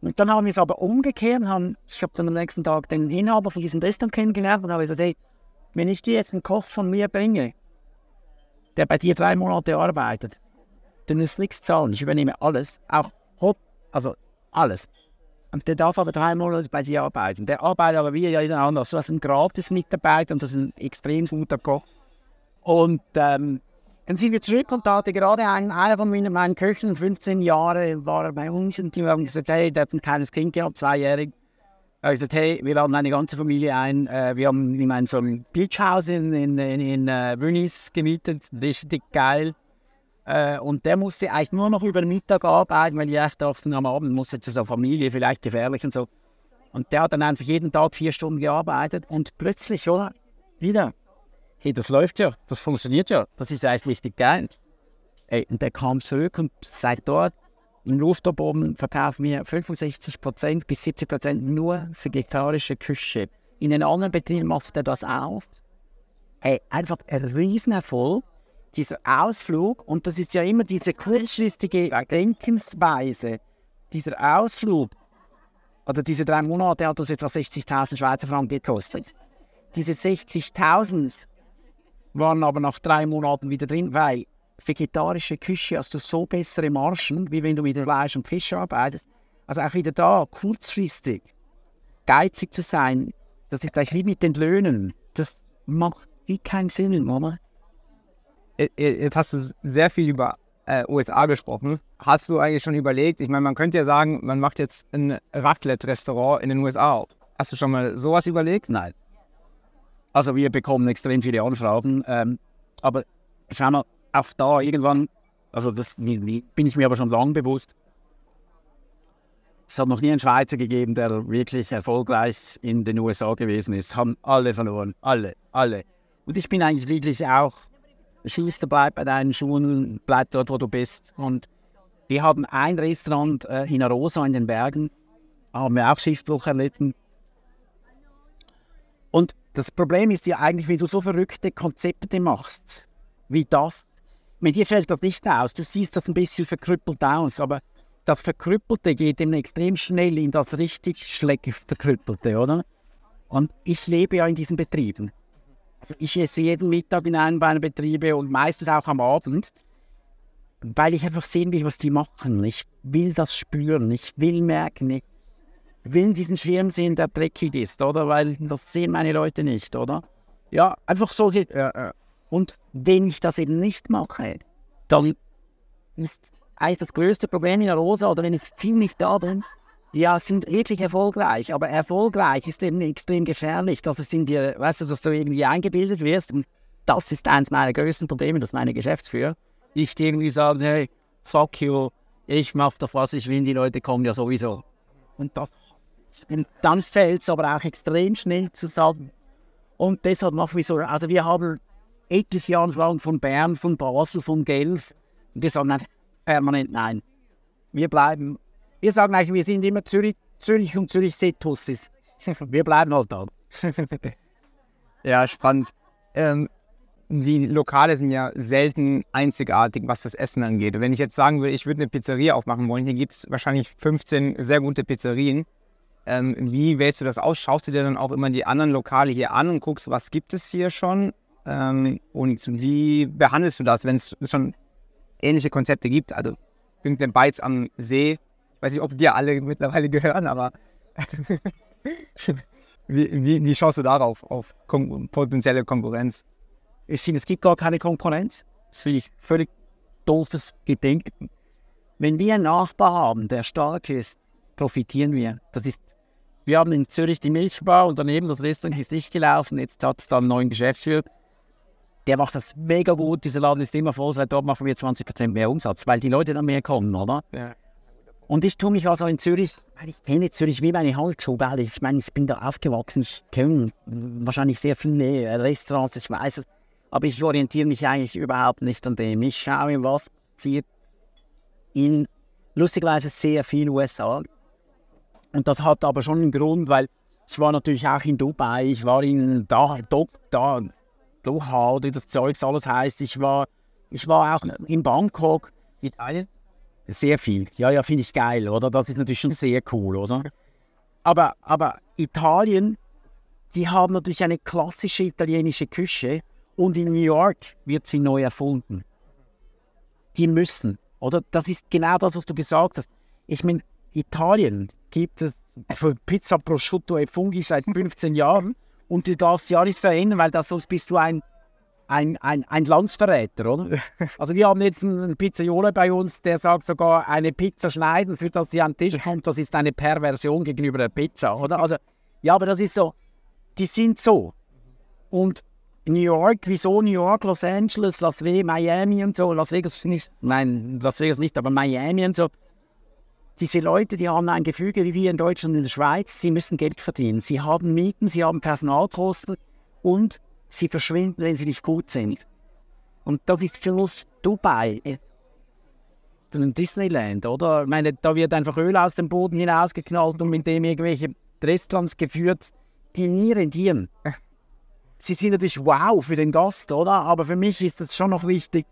Und dann haben wir es aber umgekehrt. Haben, ich habe dann am nächsten Tag den Inhaber von diesem Restaurant kennengelernt und habe gesagt, hey, wenn ich dir jetzt einen Koch von mir bringe, der bei dir drei Monate arbeitet, dann musst du nichts zahlen. Ich übernehme alles, auch Hot, also alles. Und der darf aber drei Monate bei dir arbeiten. Der arbeitet aber wie jeder andere. Du hast einen gratis Mitarbeiter und das ist ein extrem guter Koch. Und ähm, dann sind wir zurück und da hatte gerade ein, einer von meinen, meinen Köchen, 15 Jahre, war er bei uns und die haben gesagt, hey, der hat ein kleines Kind gehabt, zweijährig. Er hat gesagt, hey, wir laden eine ganze Familie ein. Äh, wir haben ich meine, so ein Beachhaus in, in, in, in uh, Venice gemietet, richtig geil. Uh, und der musste eigentlich nur noch über den Mittag arbeiten, weil ich erst dachte, am Abend muss zu seiner Familie, vielleicht gefährlich und so. Und der hat dann einfach jeden Tag vier Stunden gearbeitet und plötzlich, oder? Wieder hey, das läuft ja, das funktioniert ja, das ist eigentlich richtig geil. Ey, und der kam zurück und seit dort Im Rooftop-Oben verkaufen wir 65% bis 70% nur vegetarische Küche. In den anderen Betrieben macht er das auch. Hey, einfach ein Riesenerfolg. Dieser Ausflug, und das ist ja immer diese kurzfristige Denkensweise, dieser Ausflug, oder diese drei Monate hat uns etwa 60.000 Schweizer Franken gekostet. Diese 60.000 waren aber nach drei Monaten wieder drin, weil vegetarische Küche hast du so bessere Margen, wie wenn du mit Fleisch und Fisch arbeitest. Also auch wieder da, kurzfristig, geizig zu sein, das ist gleich wie mit den Löhnen. Das macht keinen Sinn, oder? Jetzt hast du sehr viel über äh, USA gesprochen. Hast du eigentlich schon überlegt, ich meine, man könnte ja sagen, man macht jetzt ein Raclette-Restaurant in den USA auf. Hast du schon mal sowas überlegt? Nein. Also wir bekommen extrem viele Anfragen, ähm, aber schau mal, auch da irgendwann, also das bin ich mir aber schon lange bewusst, es hat noch nie einen Schweizer gegeben, der wirklich erfolgreich in den USA gewesen ist. Haben alle verloren. Alle, alle. Und ich bin eigentlich wirklich auch, Schuster, bleib bei deinen Schuhen, bleib dort, wo du bist. Und wir haben ein Restaurant äh, in Arosa in den Bergen, haben wir auch Schiffbruch erlitten. Und das Problem ist ja eigentlich, wenn du so verrückte Konzepte machst, wie das. Mit dir fällt das nicht aus. Du siehst das ein bisschen verkrüppelt aus, aber das Verkrüppelte geht eben extrem schnell in das richtig schlecht Verkrüppelte, oder? Und ich lebe ja in diesen Betrieben. Also ich esse jeden Mittag in einem meiner Betriebe und meistens auch am Abend, weil ich einfach sehen will, was die machen. Ich will das spüren, ich will merken, ich will diesen Schirm sehen, der dreckig ist, oder? Weil das sehen meine Leute nicht, oder? Ja, einfach solche. Ja. Und wenn ich das eben nicht mache, dann ist eigentlich das größte Problem in der Rosa oder wenn ich viel nicht da bin, ja, sind wirklich erfolgreich. Aber erfolgreich ist eben extrem gefährlich, dass es in dir, weißt du, dass du irgendwie eingebildet wirst. Und das ist eines meiner größten Probleme, dass meine Geschäftsführer nicht irgendwie sagen, hey, fuck you, ich mach doch was ich will, die Leute kommen ja sowieso. Und das. Und dann fällt es aber auch extrem schnell zu sagen. Und deshalb machen wir so, also wir haben etliche Anfragen von Bern, von Basel, von Genf. Und die sagen, permanent nein. Wir bleiben, wir sagen eigentlich, wir sind immer Zürich, Zürich und Zürich Setussis. wir bleiben halt da. ja, spannend. Ähm, die Lokale sind ja selten einzigartig, was das Essen angeht. Wenn ich jetzt sagen würde, ich würde eine Pizzeria aufmachen wollen, hier gibt es wahrscheinlich 15 sehr gute Pizzerien. Ähm, wie wählst du das aus? Schaust du dir dann auch immer die anderen Lokale hier an und guckst, was gibt es hier schon? Ähm, und wie behandelst du das, wenn es schon ähnliche Konzepte gibt. Also irgendein Beiz am See. Ich weiß nicht, ob die alle mittlerweile gehören, aber wie, wie, wie, schaust du darauf, auf kon potenzielle Konkurrenz? Ich finde, es gibt gar keine Konkurrenz. Das finde ich völlig doofes Gedenken. Wenn wir einen Nachbar haben, der stark ist, profitieren wir. Das ist, wir haben in Zürich die Milchbar und daneben das Restaurant ist nicht gelaufen. Jetzt hat es dann einen neuen Geschäftsführer der macht das mega gut, dieser Laden ist immer voll, seit dort machen wir 20% mehr Umsatz, weil die Leute dann mehr kommen, oder? Ja. Und ich tue mich also in Zürich, weil ich kenne Zürich wie meine Handschuhe, weil ich meine, ich bin da aufgewachsen, ich kenne wahrscheinlich sehr viele Restaurants, ich weiß es, aber ich orientiere mich eigentlich überhaupt nicht an dem. Ich schaue, was passiert in lustigerweise sehr viel USA. Und das hat aber schon einen Grund, weil ich war natürlich auch in Dubai, ich war in da, da, da Doha oder das Zeugs alles heißt. Ich war, ich war auch in Bangkok. Italien? Sehr viel. Ja, ja, finde ich geil, oder? Das ist natürlich schon sehr cool, oder? Aber, aber Italien, die haben natürlich eine klassische italienische Küche und in New York wird sie neu erfunden. Die müssen, oder? Das ist genau das, was du gesagt hast. Ich meine, Italien gibt es Pizza Prosciutto e Fungi seit 15 Jahren und du darfst ja nicht verändern, weil das, sonst bist du ein, ein, ein, ein Landsverräter, oder? Also wir haben jetzt einen Pizzaiole bei uns, der sagt sogar, eine Pizza schneiden, für das sie an den Tisch kommt, das ist eine Perversion gegenüber der Pizza, oder? Also, ja, aber das ist so, die sind so. Und New York, wieso New York, Los Angeles, Las Vegas, Miami und so, Las Vegas nicht, nein, Las Vegas nicht, aber Miami und so, diese Leute, die haben ein Gefüge wie wir in Deutschland und in der Schweiz, sie müssen Geld verdienen. Sie haben Mieten, sie haben Personalkosten und sie verschwinden, wenn sie nicht gut sind. Und das ist für mich Dubai. Es, ein Disneyland, oder? Ich meine, da wird einfach Öl aus dem Boden hinausgeknallt und mit dem irgendwelche Restaurants geführt, die nie rendieren. Sie sind natürlich wow für den Gast, oder? Aber für mich ist das schon noch wichtig.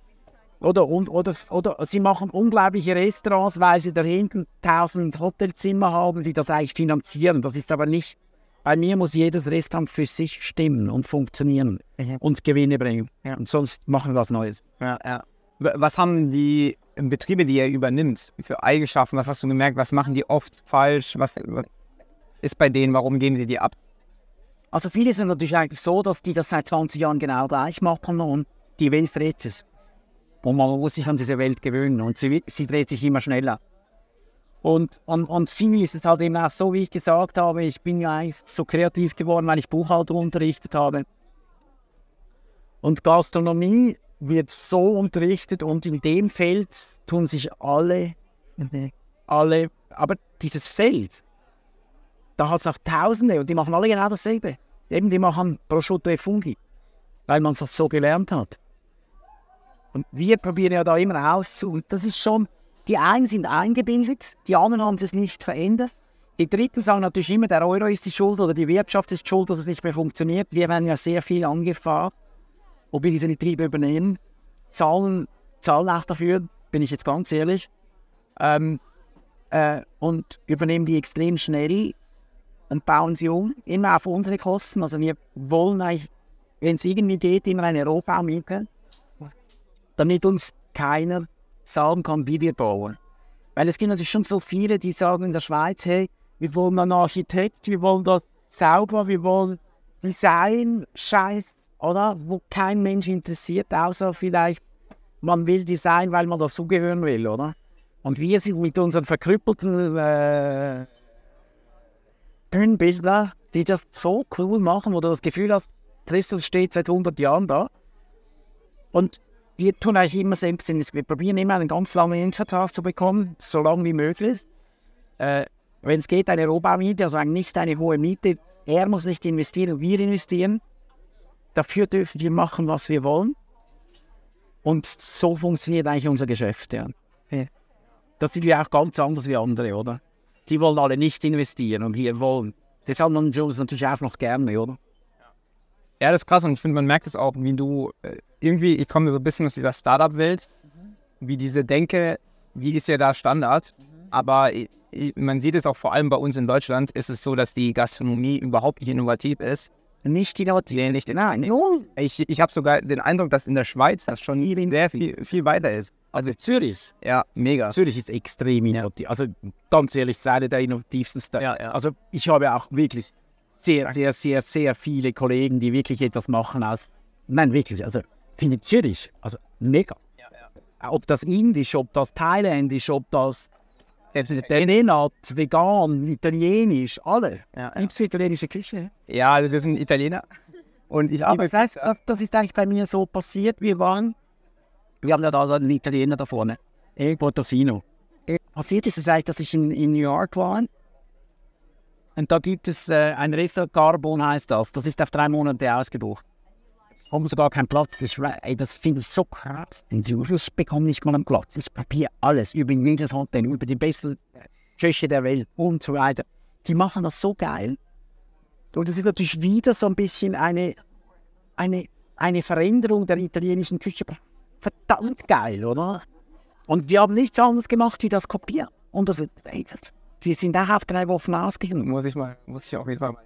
Oder, und, oder, oder sie machen unglaubliche Restaurants, weil sie da hinten tausend Hotelzimmer haben, die das eigentlich finanzieren. Das ist aber nicht. Bei mir muss jedes Restaurant für sich stimmen und funktionieren Mhm. und Gewinne bringen. Ja. Und sonst machen wir was Neues. Ja, ja. Was haben die Betriebe, die ihr übernimmt, für Eigenschaften? Was hast du gemerkt? Was machen die oft falsch? Was, was ist bei denen? Warum geben sie die ab? Also viele sind natürlich eigentlich so, dass die das seit 20 Jahren genau gleich machen und die Welt sich. Und man muss sich an diese Welt gewöhnen und sie, sie dreht sich immer schneller. Und an, an sie ist es halt eben auch so, wie ich gesagt habe, ich bin ja eigentlich so kreativ geworden, weil ich Buchhaltung unterrichtet habe. Und Gastronomie wird so unterrichtet und in dem Feld tun sich alle, alle, aber dieses Feld, da hat es auch Tausende und die machen alle genau dasselbe. Eben, die machen Prosciutto e Fungi, weil man das so gelernt hat. Und wir probieren ja da immer aus. Und das ist schon, die einen sind eingebildet, die anderen haben sich nicht verändert. Die Dritten sagen natürlich immer, der Euro ist die Schuld oder die Wirtschaft ist schuld, dass es nicht mehr funktioniert. Wir werden ja sehr viel angefragt, ob wir diese Betriebe übernehmen. Zahlen, zahlen auch dafür, bin ich jetzt ganz ehrlich. Ähm, äh, und übernehmen die extrem schnell und bauen sie um, immer auf unsere Kosten. Also wir wollen eigentlich, wenn es irgendwie geht, immer eine Rohbau mieten, damit uns keiner sagen kann, wie wir bauen. Weil es gibt natürlich schon so viele, die sagen in der Schweiz, hey, wir wollen einen Architekt, wir wollen das sauber, wir wollen Design, Scheiß, oder? Wo kein Mensch interessiert, außer vielleicht, man will Design, weil man dazugehören will, oder? Und wir sind mit unseren verkrüppelten äh, Bühnenbildner, die das so cool machen, wo du das Gefühl hast, Christus steht seit 100 Jahren da. Und wir tun eigentlich immer selbstständig. Wir probieren immer einen ganz langen Mietvertrag zu bekommen, so lange wie möglich. Äh, Wenn es geht, eine Rohbaumiete, also nicht eine hohe Miete. Er muss nicht investieren, wir investieren. Dafür dürfen wir machen, was wir wollen. Und so funktioniert eigentlich unser Geschäft. Ja. Das sind wir auch ganz anders wie andere, oder? Die wollen alle nicht investieren und wir wollen. Das haben wir uns natürlich auch noch gerne, oder? Ja, das ist krass und ich finde, man merkt es auch, wie du äh, irgendwie, ich komme so ein bisschen aus dieser Startup-Welt, wie diese Denke, wie ist ja da Standard, aber ich, ich, man sieht es auch vor allem bei uns in Deutschland, ist es so, dass die Gastronomie überhaupt nicht innovativ ist. Nicht innovativ. Nee, nicht Nein, null. Ich, ich habe sogar den Eindruck, dass in der Schweiz das schon sehr viel, viel weiter ist. Also Zürich. Ja, mega. Zürich ist extrem innovativ. Also ganz ehrlich, ist eine der innovativsten Städte. Ja, ja. Also ich habe auch wirklich sehr, sehr, sehr, sehr viele Kollegen, die wirklich etwas machen aus. Nein, wirklich. Also finde Zürich, also mega. Ob das indisch, ob das thailändisch, ob das der Nenat, vegan, italienisch, alle. Ja, ja. Gibt es italienische Küche? Ja, also wir sind Italiener und ich liebe das heißt, das, das ist eigentlich bei mir so passiert. Wir waren, wir haben ja da so einen Italiener da vorne, El Portofino. Passiert ist es eigentlich, dass ich in, in New York war. Und da gibt es äh, ein Restaurant, Carbon heißt das. Das ist auf drei Monate ausgebucht. Haben sogar keinen Platz. Das, das finde ich so krass. Und ich bekomme nicht mal einen Platz. Ich probiere alles über jedes Hotel, über die besten Köche der Welt und so weiter. Die machen das so geil. Und es ist natürlich wieder so ein bisschen eine, eine, eine Veränderung der italienischen Küche. Verdammt geil, oder? Und wir haben nichts anderes gemacht, wie das kopieren. Und das, ey, wir sind auch auf drei Wochen ausgegangen. Muss ich mal, muss ich auf jeden Fall mal.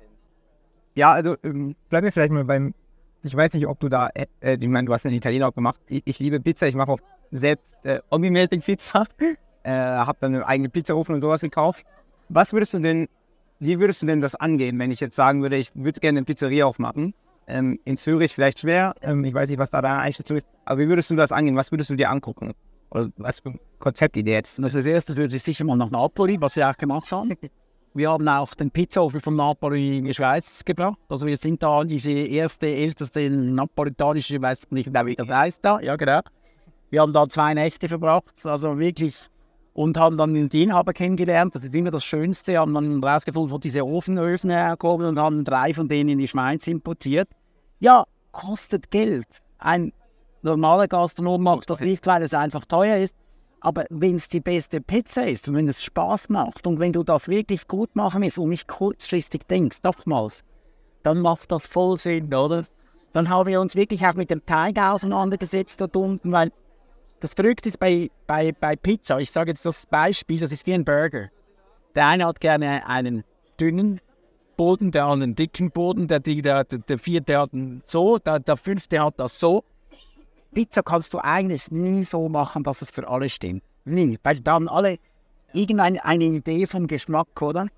Ja, also ähm, bleiben wir vielleicht mal beim. Ich weiß nicht, ob du da, äh, äh, ich meine, du hast einen Italiener auch gemacht. Ich, ich liebe Pizza, ich mache auch selbst äh, Omni-Melting Pizza. Äh, habe dann einen eigenen Pizzaofen und sowas gekauft. Was würdest du denn, wie würdest du denn das angehen, wenn ich jetzt sagen würde, ich würde gerne eine Pizzeria aufmachen? Ähm, in Zürich vielleicht schwer, ähm, ich weiß nicht, was da deine Einschätzung ist, aber wie würdest du das angehen? Was würdest du dir angucken? Oder was für eine Konzeptidee hättest du? Also als erstes würde ich sicher mal nach Napoli, was wir auch gemacht haben. Wir haben auch den Pizzaofen von Napoli in die Schweiz gebracht. Also wir sind da diese erste, älteste napolitanische, ich weiß nicht mehr, wie das heißt da. Ja, genau. Wir haben da zwei Nächte verbracht, also wirklich, und haben dann den Inhaber kennengelernt. Das ist immer das Schönste. Haben dann rausgefunden, wo diese Ofenöfen herkommen und haben drei von denen in die Schweiz importiert. Ja, kostet Geld. Ein normaler Gastronom macht das nicht, weil es einfach teuer ist. Aber wenn es die beste Pizza ist und wenn es Spaß macht und wenn du das wirklich gut machen willst und nicht kurzfristig denkst, nochmals, dann macht das voll Sinn, oder? Dann haben wir uns wirklich auch mit dem Teig auseinandergesetzt dort unten, weil das Verrückte ist bei, bei, bei Pizza, ich sage jetzt das Beispiel, das ist wie ein Burger. Der eine hat gerne einen dünnen Boden, der hat einen dicken Boden, der, der, der, der vierte hat einen so, der, der fünfte hat das so. Pizza kannst du eigentlich nie so machen, dass es für alle stimmt. Nie, weil dann alle irgendeine eine Idee vom Geschmack, oder?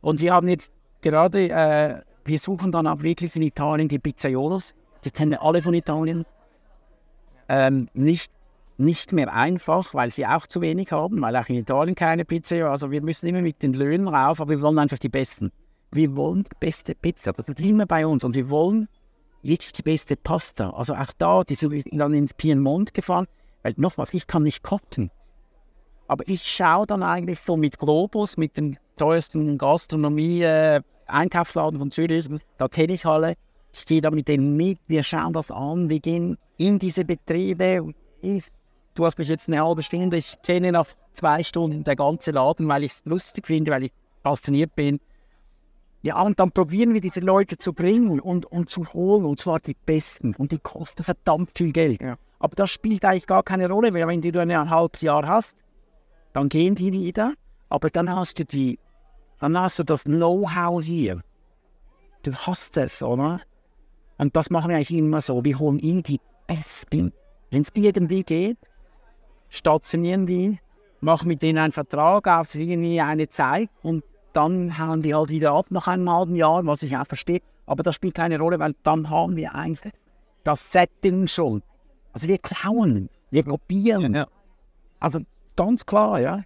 Und wir haben jetzt gerade, äh, wir suchen dann auch wirklich in Italien die Pizzaiolos. Die kennen alle von Italien. Ähm, nicht, nicht mehr einfach, weil sie auch zu wenig haben, weil auch in Italien keine Pizza. Also wir müssen immer mit den Löhnen rauf, aber wir wollen einfach die besten. Wir wollen die beste Pizza. Das ist immer bei uns. Und wir wollen wirklich die beste Pasta. Also auch da, die sind dann ins Piemont gefahren, weil nochmals, ich kann nicht kochen. Aber ich schaue dann eigentlich so mit Globus, mit dem teuersten Gastronomie-Einkaufsladen von Zürich, da kenne ich alle. Ich gehe da mit denen mit, wir schauen das an, wir gehen in diese Betriebe. Ich, du hast mich jetzt eine halbe Stunde, ich kenne nach zwei Stunden der ganze Laden, weil ich es lustig finde, weil ich fasziniert bin. Ja, und dann probieren wir diese Leute zu bringen und, und zu holen, und zwar die Besten. Und die kosten verdammt viel Geld. Ja. Aber das spielt eigentlich gar keine Rolle, weil wenn du ein halbes Jahr hast, dann gehen die wieder. Aber dann hast du die, dann hast du das Know-how hier. Du hast es, oder? Und das machen wir eigentlich immer so. Wir holen ihnen die Besten. Wenn es irgendwie geht, stationieren die, machen mit denen einen Vertrag auf irgendwie eine Zeit und dann hauen die halt wieder ab nach einem halben Jahr, was ich auch verstehe. Aber das spielt keine Rolle, weil dann haben wir eigentlich das Setting schon. Also wir klauen, wir kopieren. Ja. Also ganz klar, ja.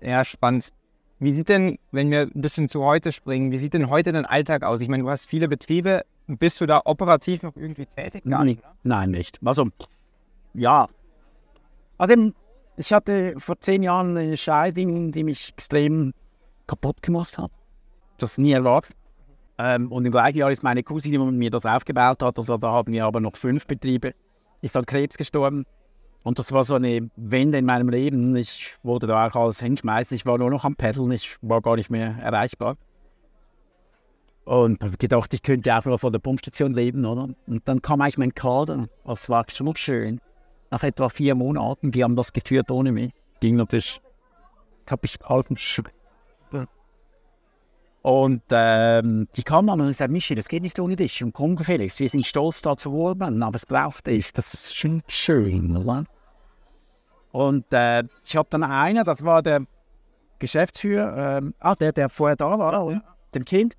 Ja, spannend. Wie sieht denn, wenn wir ein bisschen zu heute springen, wie sieht denn heute dein Alltag aus? Ich meine, du hast viele Betriebe. Bist du da operativ noch irgendwie tätig? Gar nicht. Nein, nicht. Also, ja. Also, ich hatte vor zehn Jahren eine Scheidung, die mich extrem kaputt gemacht hat. Das nie erwartet. Ähm, und im gleichen Jahr ist meine Cousine, die mir das aufgebaut hat, also da haben wir aber noch fünf Betriebe, ist an Krebs gestorben. Und das war so eine Wende in meinem Leben. Ich wurde da auch als hinschmeißen. Ich war nur noch am Paddeln. Ich war gar nicht mehr erreichbar. Und habe gedacht, ich könnte auch nur von der Pumpstation leben, oder? Und dann kam eigentlich mein Kader. Das war schon schön. Nach etwa vier Monaten, die haben das geführt ohne mich. Ging natürlich. Das habe ich gehalten. Und ähm, die kam dann und sagte, Michi, das geht nicht ohne dich. Und komm, Felix, wir sind stolz da zu wohnen, aber es braucht dich. Das ist schon schön, oder? Und äh, ich habe dann einer, das war der Geschäftsführer, ähm, ah, der, der vorher da war, oder? dem Kind.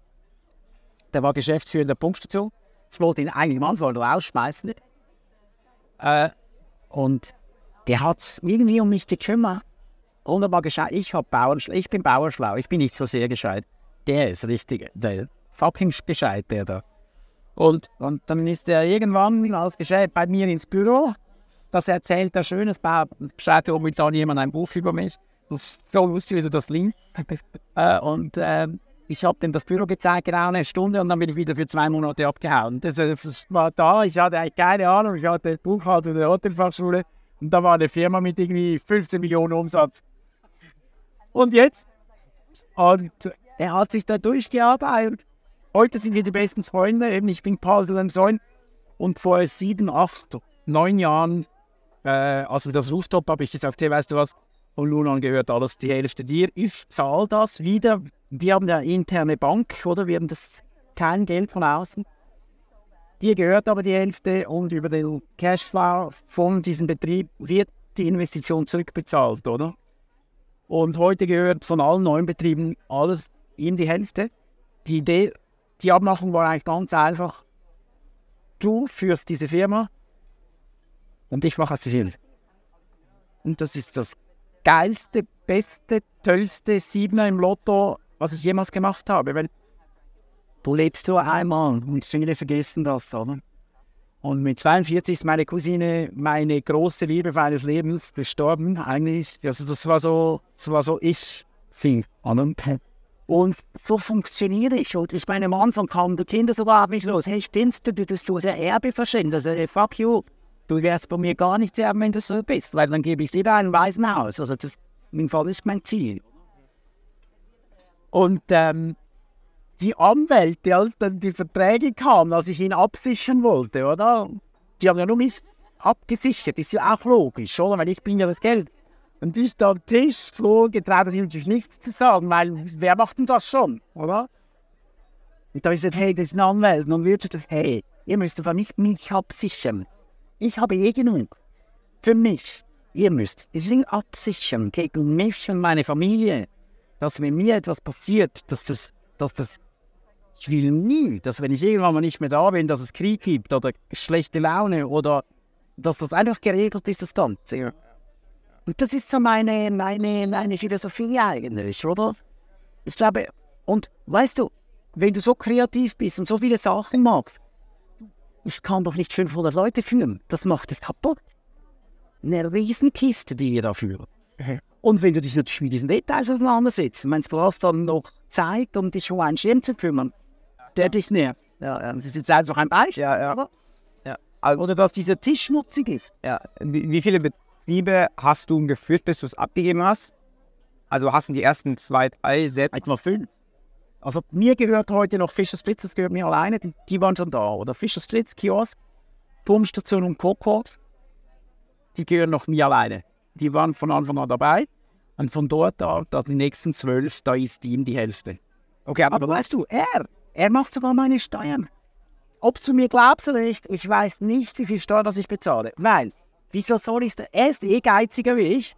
Der war Geschäftsführer in der Pumpstation. Ich wollte ihn eigentlich am Anfang rausschmeißen. Äh, und der hat irgendwie um mich gekümmert. Wunderbar gescheit. Ich, Bauern, ich bin Bauerschlau, ich bin nicht so sehr gescheit der ist richtig, der fucking gescheit, der da. Und, und dann ist er irgendwann als gescheit bei mir ins Büro. Das erzählt er schönes schreibt er momentan jemand ein Buch über mich. Das ist so lustig, wie du das liest. äh, und äh, ich habe dem das Büro gezeigt, genau eine Stunde, und dann bin ich wieder für zwei Monate abgehauen. Das, das war da, ich hatte keine Ahnung, ich hatte Buchhaltung der Hotelfachschule und da war eine Firma mit irgendwie 15 Millionen Umsatz. Und jetzt? Und er hat sich da durchgearbeitet. Heute sind wir die besten Freunde. Eben, ich bin Paul Wilhelmsohn. Und vor sieben, acht, neun Jahren, äh, als wir das Rooftop habe ich gesagt, hey, weißt du was, von nun an gehört alles die Hälfte dir. Ich zahle das wieder. Wir haben ja interne Bank, oder? Wir haben das kein Geld von außen. Dir gehört aber die Hälfte und über den Cashflow von diesem Betrieb wird die Investition zurückbezahlt, oder? Und heute gehört von allen neuen Betrieben alles ihm die Hälfte. Die Idee, die Abmachung war eigentlich ganz einfach. Du führst diese Firma und ich mache es hier. Und das ist das geilste, beste, tollste Siebener im Lotto, was ich jemals gemacht habe. Weil du lebst nur einmal und viele vergessen das, oder? Und mit 42 ist meine Cousine, meine große Liebe meines Lebens, gestorben eigentlich. Also das war so, das war so ich, sie. Und so funktioniere ich. Und ich meine, am Anfang kamen die Kinder sogar auf mich los. Hey, stimmst du, dass du das Erbe verschenken? Also, hey, fuck you. du wirst bei mir gar nichts haben, wenn du so bist, weil dann gebe ich dir ein Waisenhaus. Also das im Fall ist mein Ziel. Und ähm, die Anwälte, als dann die Verträge kamen, als ich ihn absichern wollte, oder? Die haben ja nur mich abgesichert, ist ja auch logisch, oder? Weil ich bin ja das Geld. Und ich da am Tisch floh, getraut sich natürlich nichts zu sagen, weil wer macht denn das schon, oder? Und da habe ich gesagt, hey, das ist ein Anwalt. Und wir gesagt, hey, ihr müsst einfach nicht mich absichern. Ich habe eh genug. Für mich. Ihr müsst ihn absichern gegen mich und meine Familie. Dass wenn mir etwas passiert, dass das, dass das, ich will nie, dass wenn ich irgendwann mal nicht mehr da bin, dass es Krieg gibt oder schlechte Laune oder dass das einfach geregelt ist, das Ganze. Und das ist so meine, meine, meine Philosophie eigentlich, oder? Ich glaube, und weißt du, wenn du so kreativ bist und so viele Sachen machst, ich kann doch nicht 500 Leute führen. Das macht dich kaputt. Eine Riesenkiste, die ihr da führen. Und wenn du dich natürlich mit diesen Details auseinandersetzt, meinst du, hast dann noch Zeit, um dich um einen Schirm zu kümmern, der dich nervt. Ja, das ist jetzt einfach ein Beispiel. Ja, ja. Oder? Ja. oder dass dieser Tisch schmutzig ist. Ja. Wie, wie viele Betriebe hast du geführt, bis du es abgegeben hast? Also hast du die ersten zwei, drei selbst? Etwa fünf. Also mir gehört heute noch Fischer Spritz, das gehört mir alleine, die, die waren schon da. Oder Fischer Spritz, Kiosk, Pumpstation und Coco, die gehören noch mir alleine. Die waren von Anfang an dabei. Und von dort an, da die nächsten zwölf, da ist ihm die Hälfte. Okay, aber, Aber weißt du, er, er macht sogar meine Steuern. Ob du mir glaubst oder nicht, ich weiß nicht, wie viel Steuern ich bezahle. Weil, wieso soll ich, er ist eh geiziger wie ich.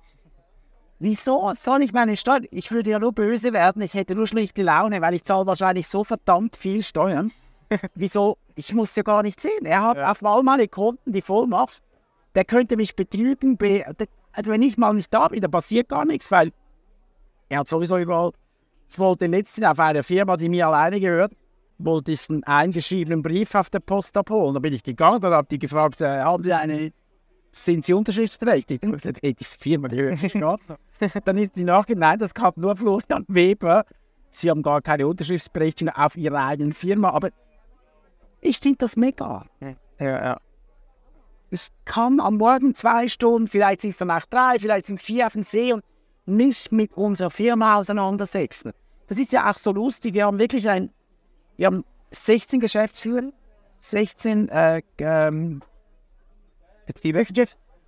Wieso soll ich meine Steuern? Ich würde ja nur böse werden, ich hätte nur schlechte Laune, weil ich zahle wahrscheinlich so verdammt viel Steuern. Wieso? Ich muss ja gar nicht sehen. Er hat Ja. auf all meine Konten die Vollmacht. Der könnte mich betrügen. Be also wenn ich mal nicht da bin, dann passiert gar nichts, weil er hat sowieso überall. Ich wollte letztens auf einer Firma, die mir alleine gehört, wollte ich einen eingeschriebenen Brief auf der Post abholen. Da bin ich gegangen, dann habe die gefragt, äh, haben Sie eine, sind Sie unterschriftsberechtigt? Und ich gesagt, hey, diese Firma gehört nicht ganz. Dann ist sie nachgedacht, nein, das kann nur Florian Weber. Sie haben gar keine Unterschriftsberechtigung auf Ihrer eigenen Firma, aber ich finde das mega. ja, ja. Es kann am Morgen zwei Stunden, vielleicht sind es dann auch drei, vielleicht sind es vier auf dem See und mich mit unserer Firma auseinandersetzen. Das ist ja auch so lustig. Wir haben wirklich ein, wir haben 16 Geschäftsführer, 16 äh, ähm, Betriebe,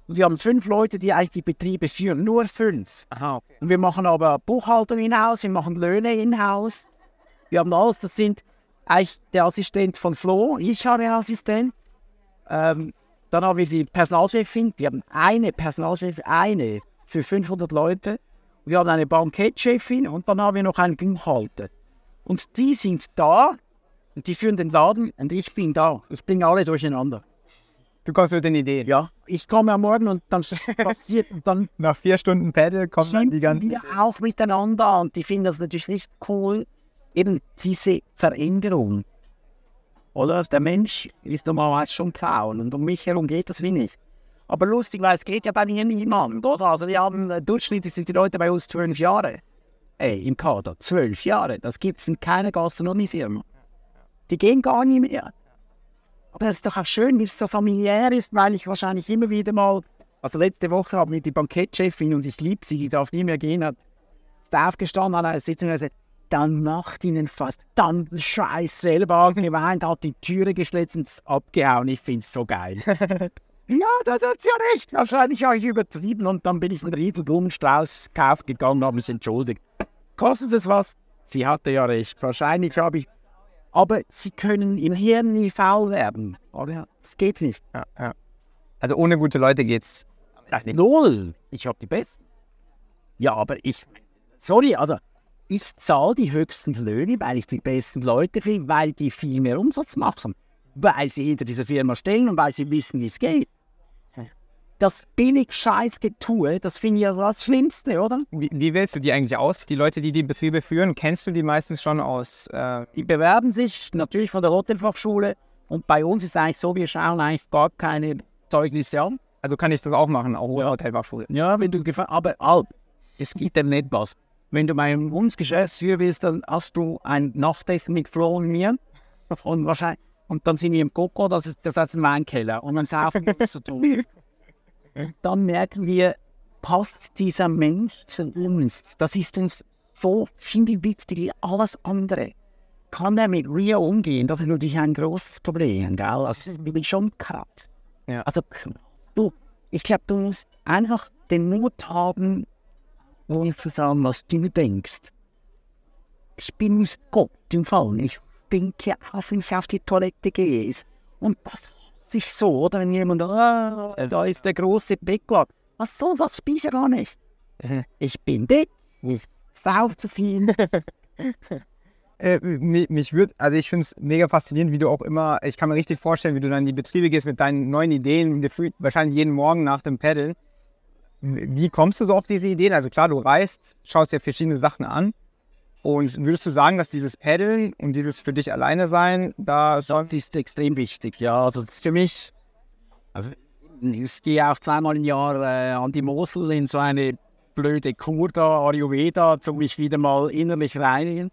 und wir haben fünf Leute, die eigentlich die Betriebe führen. Nur fünf. Aha, okay. Und wir machen aber Buchhaltung in-house, wir machen Löhne in-house. Wir haben alles, das sind eigentlich der Assistent von Flo, ich habe einen Assistent. Ähm, dann haben wir die Personalchefin, wir haben eine Personalchefin, eine für 500 Leute. Wir haben eine Bankettchefin und dann haben wir noch einen Buchhalter. Und die sind da und die führen den Laden und ich bin da. Ich bringe alle durcheinander. Du kommst mit den Ideen. Ja, ich komme am Morgen und dann passiert und dann Nach vier Stunden Paddle kommen dann die ganzen. wir auch miteinander und die finden das natürlich nicht cool. Eben diese Veränderung. Oder der Mensch ist normalerweise schon Clown und um mich herum geht das wie nicht. Aber lustig, weil es geht ja bei mir niemand, oder? Also wir haben, äh, durchschnittlich sind die Leute bei uns zwölf Jahre. Ey, im Kader, zwölf Jahre. Das gibt es in keiner Gastronomiefirma. Die gehen gar nicht mehr. Aber das ist doch auch schön, wie es so familiär ist, weil ich wahrscheinlich immer wieder mal, also letzte Woche haben wir die Bankettchefin und ich liebe sie, die darf nie mehr gehen, hat, ist aufgestanden an einer Sitzung und hat gesagt, dann macht ihnen verdammten Scheiß selber angeweint, hat die Türe geschlitzt und abgehauen. Ich find's so geil. ja, das hat sie ja recht. Wahrscheinlich habe ich übertrieben und dann bin ich einen riesen Blumenstrauß gekauft gegangen und habe mich entschuldigt. Kostet es was? Sie hatte ja recht. Wahrscheinlich habe ich. Aber sie können im Hirn nie faul werden. Oder? Das geht nicht. Ja, ja. Also ohne gute Leute geht's nicht. Null. Ich habe die besten. Ja, aber ich. Sorry, also ich zahle die höchsten Löhne, weil ich die besten Leute finde, weil die viel mehr Umsatz machen. Weil sie hinter dieser Firma stehen und weil sie wissen, wie es geht. Das billig Scheißgetue, das finde ich ja das Schlimmste, oder? Wie, wie wählst du die eigentlich aus? Die Leute, die die Betriebe führen, kennst du die meistens schon aus? Äh, Die bewerben sich natürlich von der Hotelfachschule und bei uns ist eigentlich so, wir schauen eigentlich gar keine Zeugnisse an. also kann ich das auch machen, auch ohne Hotelfachschule. Ja, wenn du gefa- aber alt, es gibt dem nicht was. Wenn du bei uns Geschäftsführer bist, dann hast du ein Nachtessen mit Flo und mir. Und wahrscheinlich, Und dann sind wir im Coco, das ist, das ist ein Weinkeller. Und dann saufen wir zu tun. Dann merken wir, passt dieser Mensch zu uns? Das ist uns so viel wichtig wie alles andere. Kann er mit Rio umgehen? Das ist natürlich ein großes Problem, gell? Also, das bin ich schon krass. Ja. Also, du, ich glaube, du musst einfach den Mut haben, und zu sagen, was du denkst. Ich bin nicht Gott im Fall. Ich denke auch, wenn ich auf die Toilette gehe. Und das hasse ich so, oder? Wenn jemand, ah, da ist der große Backlog. Was soll das? Ja gar nicht. Ich bin dick, ich sauf zu viel. Äh, mi- mich würde, also ich finde es mega faszinierend, wie du auch immer, ich kann mir richtig vorstellen, wie du dann in die Betriebe gehst mit deinen neuen Ideen, gefühlt wahrscheinlich jeden Morgen nach dem Paddeln. Wie kommst du so auf diese Ideen? Also klar, du reist, schaust dir verschiedene Sachen an. Und würdest du sagen, dass dieses Paddeln und dieses für dich alleine sein, da Das ist extrem wichtig, ja. Also das ist für mich, also ich gehe auch zweimal im Jahr äh, an die Mosel in so eine blöde Kur da, Ayurveda, um mich wieder mal innerlich reinigen.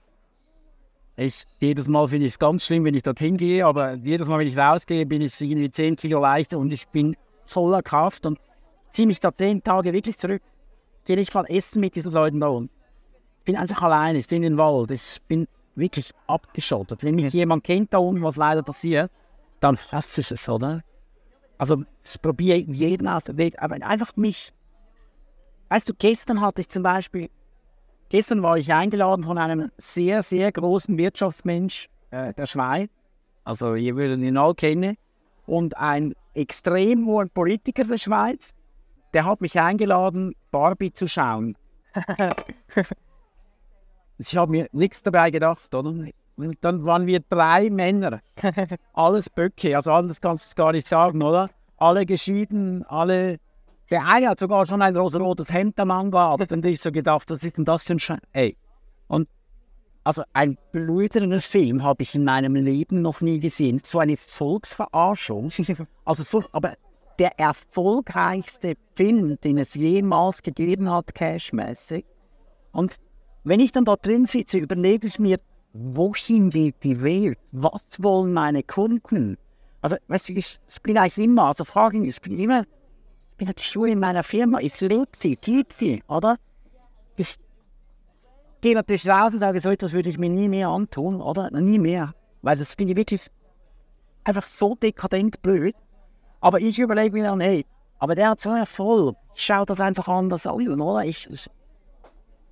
Ich, jedes Mal finde ich es ganz schlimm, wenn ich dorthin gehe, aber jedes Mal, wenn ich rausgehe, bin ich irgendwie 10 Kilo leichter und ich bin voller Kraft und ziehe mich da 10 Tage wirklich zurück. Ich gehe nicht mal essen mit diesen Leuten da unten. Ich bin einfach alleine, ich bin im Wald, ich bin wirklich abgeschottet. Wenn mich jemand kennt da unten, was leider passiert, dann hasse ich es, oder? Also ich probiere jeden aus dem Weg, aber einfach mich. Weißt du, gestern hatte ich zum Beispiel, gestern war ich eingeladen von einem sehr, sehr großen Wirtschaftsmensch äh, der Schweiz, also ihr würdet ihn alle kennen, und ein extrem hoher Politiker der Schweiz, der hat mich eingeladen, Barbie zu schauen. Ich habe mir nichts dabei gedacht, oder? Und dann waren wir drei Männer. Alles Böcke, also anders kannst du es gar nicht sagen, oder? Alle geschieden, alle. Der eine hat sogar schon ein rosarotes Hemd am angehabt und ich so gedacht, was ist denn das für ein Schein? Ey. Und also ein blöderen Film habe ich in meinem Leben noch nie gesehen. So eine Volksverarschung. Also so, aber der erfolgreichste Film, den es jemals gegeben hat, cashmäßig. Und wenn ich dann da drin sitze, überlege ich mir, wohin geht die Welt? Was wollen meine Kunden? Also, weißt du, ich, ich bin eigentlich immer, also fragen, ich bin immer, ich bin natürlich nur in meiner Firma, ich lebe sie, ich liebe sie, oder? Ich gehe natürlich raus und sage, so etwas würde ich mir nie mehr antun, oder? Nie mehr. Weil das finde ich wirklich einfach so dekadent blöd. Aber ich überlege mir dann, hey, aber der hat so Erfolg. Ich schaue das einfach anders an, oder? Ich, ich,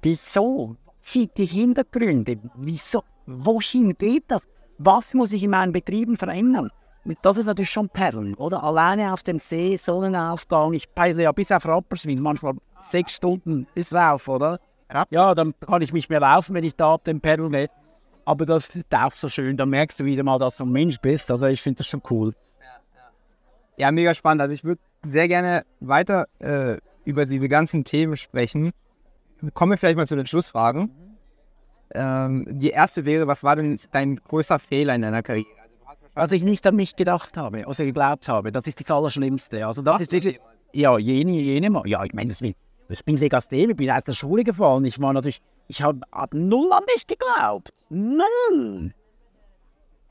wieso? Sieht die Hintergründe? Wieso? Wohin geht das? Was muss ich in meinen Betrieben verändern? Und das ist natürlich schon Perlen, oder? Alleine auf dem See, Sonnenaufgang. Ich peile ja bis auf Rapperswil, manchmal sechs Stunden bis rauf, oder? Ja. Dann kann ich mich mehr laufen, wenn ich da ab dem Perl gehe. Aber das ist auch so schön, da merkst du wieder mal, dass du ein Mensch bist. Also ich finde das schon cool. Ja, mega spannend. Also ich würde sehr gerne weiter äh, über diese ganzen Themen sprechen. Kommen wir vielleicht mal zu den Schlussfragen. Ähm, die erste wäre, was war denn dein größter Fehler in deiner Karriere? Was ich nicht an mich gedacht habe, also geglaubt habe, das ist das Allerschlimmste. Also das ist wirklich, ja, jene, jene Mal. Ja, ich meine, das ich bin Legastheniker, ich bin aus der Schule gefallen. Ich war natürlich, ich habe hab null an mich geglaubt. Null.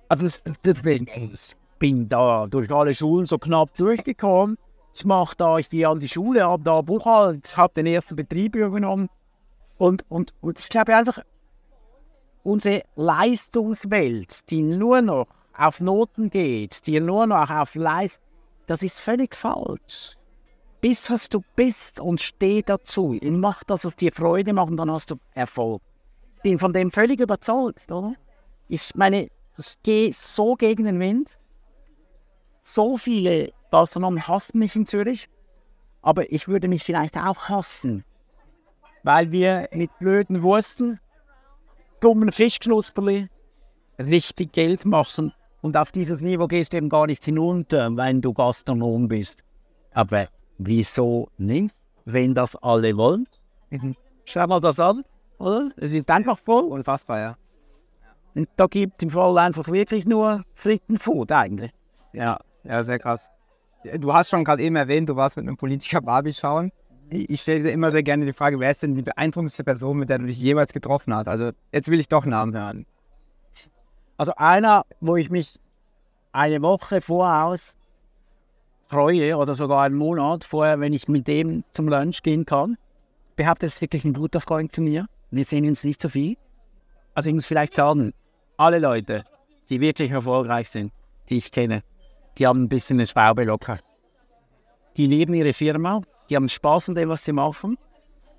Also das, deswegen, ich bin da durch alle Schulen so knapp durchgekommen. Ich mache da, ich gehe an die Schule, habe da Buchhalt, habe den ersten Betrieb übernommen. Und, und, und ich glaube einfach, unsere Leistungswelt, die nur noch auf Noten geht, die nur noch auf Leistung, das ist völlig falsch. Bist, was du bist und steh dazu. Und mach das, was dir Freude macht und dann hast du Erfolg. Bin von dem völlig überzeugt, oder? Ich meine, ich gehe so gegen den Wind. So viele Gastronomen hassen mich in Zürich. Aber ich würde mich vielleicht auch hassen. Weil wir mit blöden Wursten dummen Fischknusperli richtig Geld machen. Und auf dieses Niveau gehst du eben gar nicht hinunter, wenn du Gastronom bist. Aber wieso nicht, wenn das alle wollen? Schau mal das an, oder? Es ist einfach voll. Unfassbar, ja. Und da gibt es im Fall einfach wirklich nur Frittenfood eigentlich. Ja, ja, sehr krass. Du hast schon gerade eben erwähnt, du warst mit einem Politiker Barbie schauen. Ich stelle dir immer sehr gerne die Frage, wer ist denn die beeindruckendste Person, mit der du dich jemals getroffen hast? Also jetzt will ich doch Namen hören. Also einer, wo ich mich eine Woche voraus freue oder sogar einen Monat vorher, wenn ich mit dem zum Lunch gehen kann. Ich behaupte, es ist wirklich ein guter Freund von mir. Wir sehen uns nicht so viel. Also ich muss vielleicht sagen, alle Leute, die wirklich erfolgreich sind, die ich kenne, die haben ein bisschen eine Schraube locker. Die lieben ihre Firma, die haben Spaß an dem, was sie machen.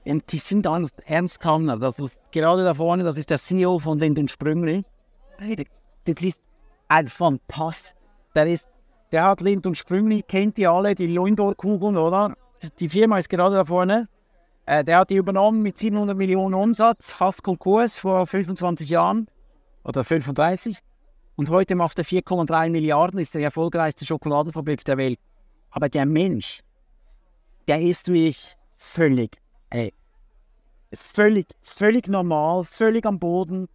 Und die sind Ernsthammer. Das ist gerade da vorne, das ist der CEO von den Sprüngli. Das ist ein Fantast. Der, ist, der hat Lind und Sprüngli, kennt die alle, die Lindor-Kugeln, oder? Die Firma ist gerade da vorne. Äh, der hat die übernommen mit 700 Millionen Umsatz, fast Konkurs vor 25 Jahren oder 35. Und heute macht er 4,3 Milliarden, ist der erfolgreichste Schokoladenfabrik der Welt. Aber der Mensch, der ist wie ich völlig, ey, völlig, völlig normal, völlig am Boden,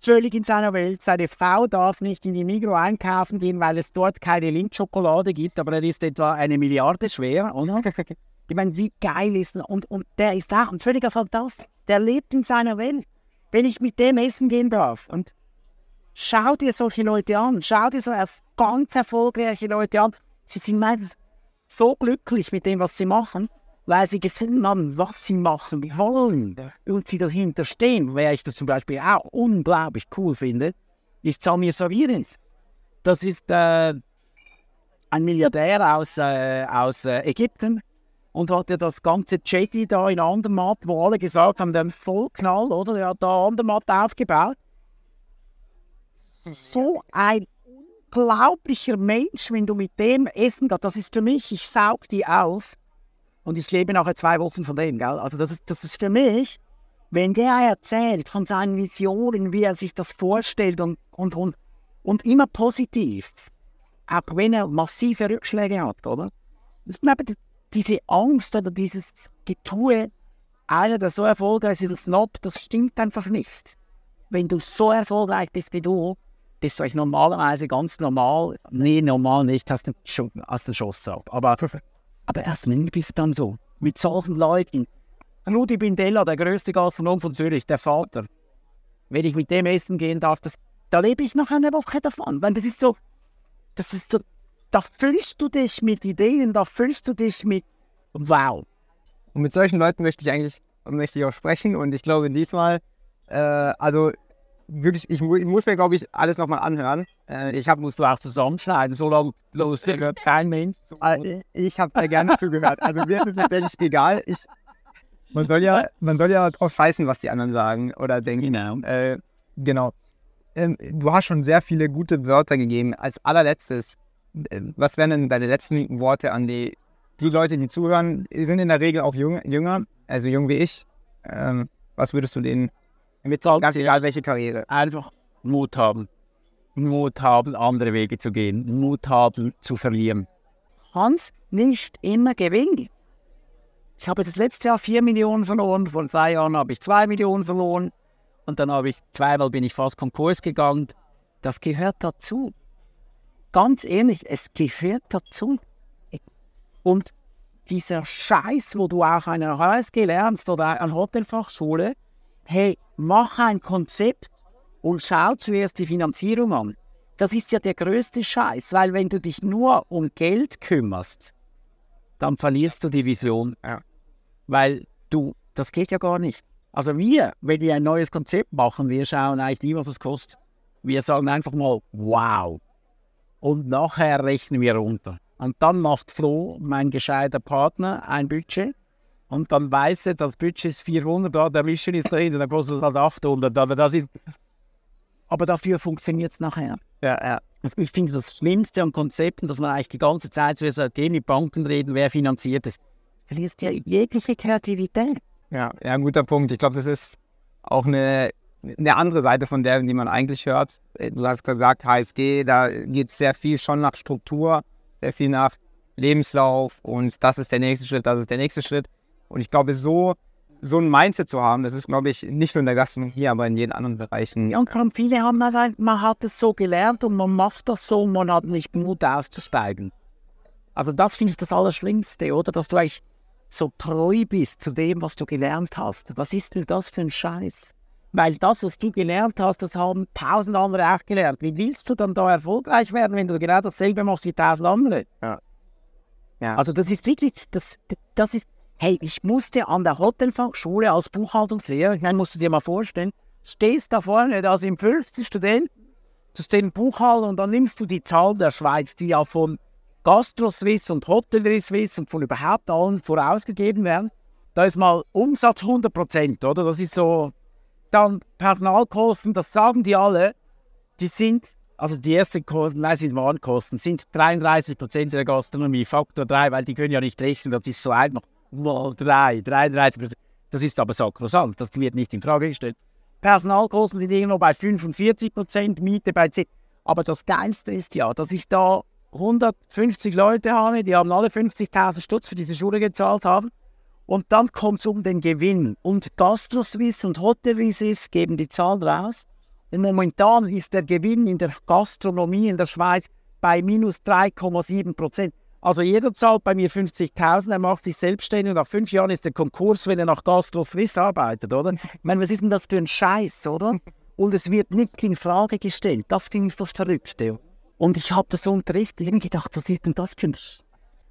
völlig in seiner Welt. Seine Frau darf nicht in die Migro einkaufen gehen, weil es dort keine Lindschokolade gibt, aber er ist etwa eine Milliarde schwer, oder? Ich meine, wie geil ist er? Und, und der ist auch ein völliger Fantast. Der lebt in seiner Welt. Wenn ich mit dem essen gehen darf. Und schau dir solche Leute an. Schau dir so ganz erfolgreiche Leute an. Sie sind meistens so glücklich mit dem, was sie machen, weil sie gefunden haben, was sie machen wollen und sie dahinter stehen. Wer ich das zum Beispiel auch unglaublich cool finde, ist Samir Savirins. Das ist äh, ein Milliardär aus, äh, aus äh, Ägypten, und hat ja das ganze Jetty da in Andermatt, wo alle gesagt haben, der Vollknall, oder? Der hat da Andermatt aufgebaut. So ein unglaublicher Mensch, wenn du mit dem essen gehst. Das ist für mich, ich saug die auf und ich lebe nachher zwei Wochen von dem, gell? Also das ist, das ist für mich, wenn der erzählt von seinen Visionen, wie er sich das vorstellt und, und, und, und immer positiv, auch wenn er massive Rückschläge hat, oder? Ich glaube, diese Angst oder dieses Getue, einer, der so erfolgreich ist, ein Snob, das stimmt einfach nicht. Wenn du so erfolgreich bist wie du, bist du eigentlich normalerweise ganz normal. Nee, normal nicht, hast du schon hast einen Schuss ab. Aber, aber erst wenn dann so. Mit solchen Leuten. Rudi Bindella, der größte Gastronom von Zürich, der Vater. Wenn ich mit dem essen gehen darf, das, da lebe ich noch eine Woche davon. Weil das ist so, das ist so da füllst du dich mit Ideen, da füllst du dich mit Wow. Und mit solchen Leuten möchte ich eigentlich möchte ich auch sprechen und ich glaube diesmal, äh, also wirklich, ich, ich, muss mir glaube ich alles nochmal anhören. Äh, ich hab, musst du auch zusammenschneiden, so lange los hört kein Mensch. Zu. Äh, ich habe sehr gerne zugehört. Also mir ist es letztendlich egal. Ich, man soll ja, man soll ja drauf scheißen, was die anderen sagen oder denken. Genau. Äh, genau. Ähm, du hast schon sehr viele gute Wörter gegeben. Als allerletztes was wären denn deine letzten Worte an die, die Leute, die zuhören? Die sind in der Regel auch jung, jünger, also jung wie ich. Ähm, was würdest du denen mit sagen? Ganz egal, welche Karriere. Einfach Mut haben. Mut haben, andere Wege zu gehen. Mut haben, zu verlieren. Hans nicht immer gewinnen. Ich habe das letzte Jahr 4 Millionen verloren, vor zwei Jahren habe ich 2 Millionen verloren und dann habe ich zweimal bin ich fast Konkurs gegangen. Das gehört dazu ganz ehrlich, es gehört dazu. Und dieser Scheiß, wo du auch an einer HSG lernst oder an Hotelfachschule, hey, mach ein Konzept und schau zuerst die Finanzierung an. Das ist ja der größte Scheiß, weil wenn du dich nur um Geld kümmerst, dann verlierst du die Vision. Ja. Weil du, das geht ja gar nicht. Also wir, wenn wir ein neues Konzept machen, wir schauen eigentlich nie, was es kostet. Wir sagen einfach mal, wow, und nachher rechnen wir runter. Und dann macht Flo, mein gescheiter Partner, ein Budget und dann weiß er, das Budget ist 400, da, der Mission ist drin, dann kostet es halt 800. Aber, das ist, aber dafür funktioniert es nachher. Ja, ja. Also ich finde das Schlimmste an Konzepten, dass man eigentlich die ganze Zeit so sagt, geh mit Banken reden, wer finanziert es. Verlierst ja jegliche Kreativität. Ja, ja, ein guter Punkt. Ich glaube, das ist auch eine eine andere Seite von der, die man eigentlich hört. Du hast gesagt, HSG, da geht es sehr viel schon nach Struktur, sehr viel nach Lebenslauf und das ist der nächste Schritt, das ist der nächste Schritt. Und ich glaube, so, so ein Mindset zu haben, das ist, glaube ich, nicht nur in der Gastronomie, aber in jeden anderen Bereichen. Ja, und vor allem viele haben halt, man hat es so gelernt und man macht das so und man hat nicht Mut auszusteigen. Also das finde ich das Allerschlimmste, oder? Dass du eigentlich so treu bist zu dem, was du gelernt hast. Was ist denn das für ein Scheiß? Weil das, was du gelernt hast, das haben tausend andere auch gelernt. Wie willst du dann da erfolgreich werden, wenn du genau dasselbe machst wie tausend andere? Ja. Ja. Also das ist wirklich, das, das ist, hey, ich musste an der Hotelfachschule als Buchhaltungslehrer, ich meine, musst du dir mal vorstellen, stehst da vorne, da sind 50 Studenten, du stehst im Buchhalter und dann nimmst du die Zahl der Schweiz, die ja von GastroSwiss und Hotellerie Swiss und von überhaupt allen vorausgegeben werden. Da ist mal Umsatz 100 Prozent, oder? Das ist so. Dann Personalkosten, das sagen die alle, die sind, also die ersten Kosten, nein, sind Warenkosten, sind 33 Prozent der Gastronomie, Faktor 3, weil die können ja nicht rechnen, das ist so einfach. Mal 3, 33 Prozent. Das ist aber sakrosant, das wird nicht in Frage gestellt. Personalkosten sind irgendwo bei 45 Prozent, Miete bei 10. Aber das Geilste ist ja, dass ich da 150 Leute habe, die haben alle 50.000 Stutz für diese Schule gezahlt haben. Und dann kommt es um den Gewinn. Und GastroSwiss und Hotellerie geben die Zahlen raus. Und momentan ist der Gewinn in der Gastronomie in der Schweiz bei minus 3,7 Prozent. Also jeder zahlt bei mir 50.000, er macht sich selbstständig und nach fünf Jahren ist der Konkurs, wenn er nach GastroSwiss arbeitet, oder? Ich meine, was ist denn das für ein Scheiß, oder? Und es wird nicht in Frage gestellt. Das finde ich das Verrückte. Und ich habe das so unterrichtet und gedacht, was ist denn das für ein Sch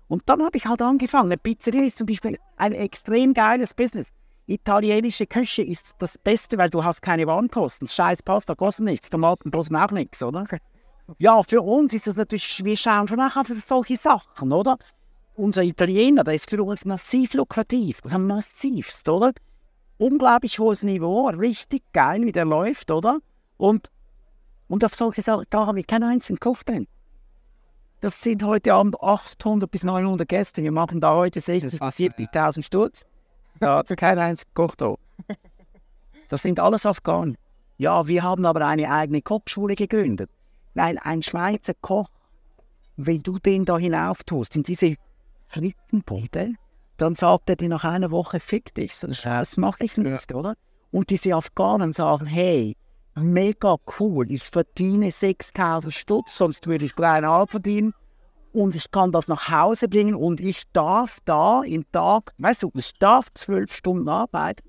Und dann habe ich halt angefangen. Eine Pizzeria ist zum Beispiel ein extrem geiles Business. Italienische Küche ist das Beste, weil du hast keine Warenkosten. Scheiß Pasta kostet nichts, Tomaten kosten auch nichts, oder? Ja, für uns ist das natürlich, wir schauen schon nachher für solche Sachen, oder? Unser Italiener, der ist für uns massiv lukrativ, also massivst, oder? Unglaublich hohes Niveau, richtig geil, wie der läuft, oder? Und und auf solche Sachen, da habe ich keinen einzigen Kopf drin. Das sind heute Abend 800 bis 900 Gäste. Wir machen da heute 60 bis 70.000 Sturz. Da hat es keinen einzigen Koch da. Das sind alles Afghanen. Ja, wir haben aber eine eigene Kochschule gegründet. Weil ein Schweizer Koch, wenn du den da hinauf tust, in diese Frittenbude, dann sagt er dir nach einer Woche, fick dich. Das mache ich nicht, oder? Und diese Afghanen sagen, hey, mega cool. Ich verdiene 6000 Stutz, sonst würde ich dreieinhalb verdienen. Und ich kann das nach Hause bringen und ich darf da im Tag, weißt du, ich darf zwölf Stunden arbeiten,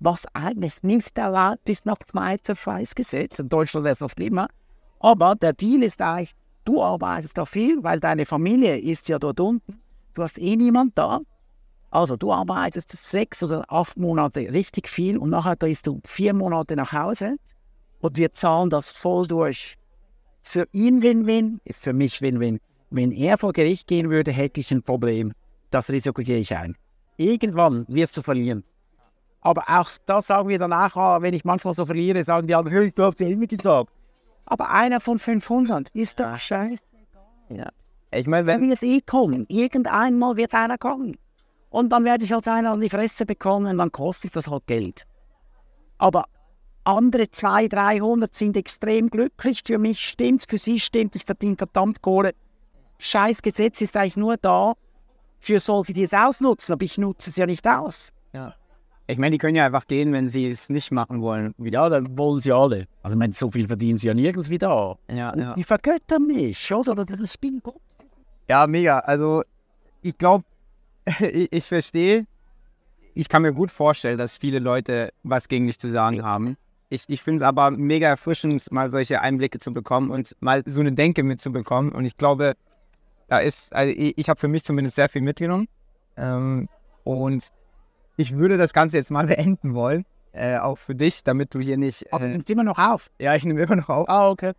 was eigentlich nicht erlaubt ist nach Schweizer Schweißgesetz. In Deutschland wäre es noch schlimmer. Aber der Deal ist eigentlich, du arbeitest da viel, weil deine Familie ist ja dort unten. Du hast eh niemand da. Also du arbeitest sechs oder acht Monate richtig viel und nachher gehst du vier Monate nach Hause und wir zahlen das voll durch. Für ihn Win-Win, ist für mich Win-Win. Wenn er vor Gericht gehen würde, hätte ich ein Problem. Das Risiko gehe ich ein. Irgendwann wirst du verlieren. Aber auch das sagen wir danach, ah, wenn ich manchmal so verliere, sagen die anderen, hey, du hast ja immer gesagt. Aber einer von 500 ist doch scheiße. Ja. Ich meine, wenn wir es eh kommen, irgendeinmal wird einer kommen. Und dann werde ich als einer an die Fresse bekommen, dann kostet das halt Geld. Aber andere 200, 300 sind extrem glücklich. Für mich stimmt für sie stimmt, ich verdiene verdammt Kohle. Scheiß Gesetz ist eigentlich nur da für solche, die es ausnutzen, aber ich nutze es ja nicht aus. Ja. Ich meine, die können ja einfach gehen, wenn sie es nicht machen wollen. Ja, dann wollen sie alle. Also, ich meine, so viel verdienen sie ja nirgends wieder. Ja, ja. Die vergöttern mich, oder? Das ist Spiel Gott. Ja, mega. Also, ich glaube, ich, ich verstehe, ich kann mir gut vorstellen, dass viele Leute was gegen dich zu sagen haben. Ich, ich finde es aber mega erfrischend, mal solche Einblicke zu bekommen und mal so eine Denke mitzubekommen. Und ich glaube, da ist, also ich, ich habe für mich zumindest sehr viel mitgenommen. Ähm, und ich würde das Ganze jetzt mal beenden wollen. Äh, auch für dich, damit du hier nicht. Äh, Ach, du nimmst immer noch auf? Ja, ich nehme immer noch auf. Ah, okay.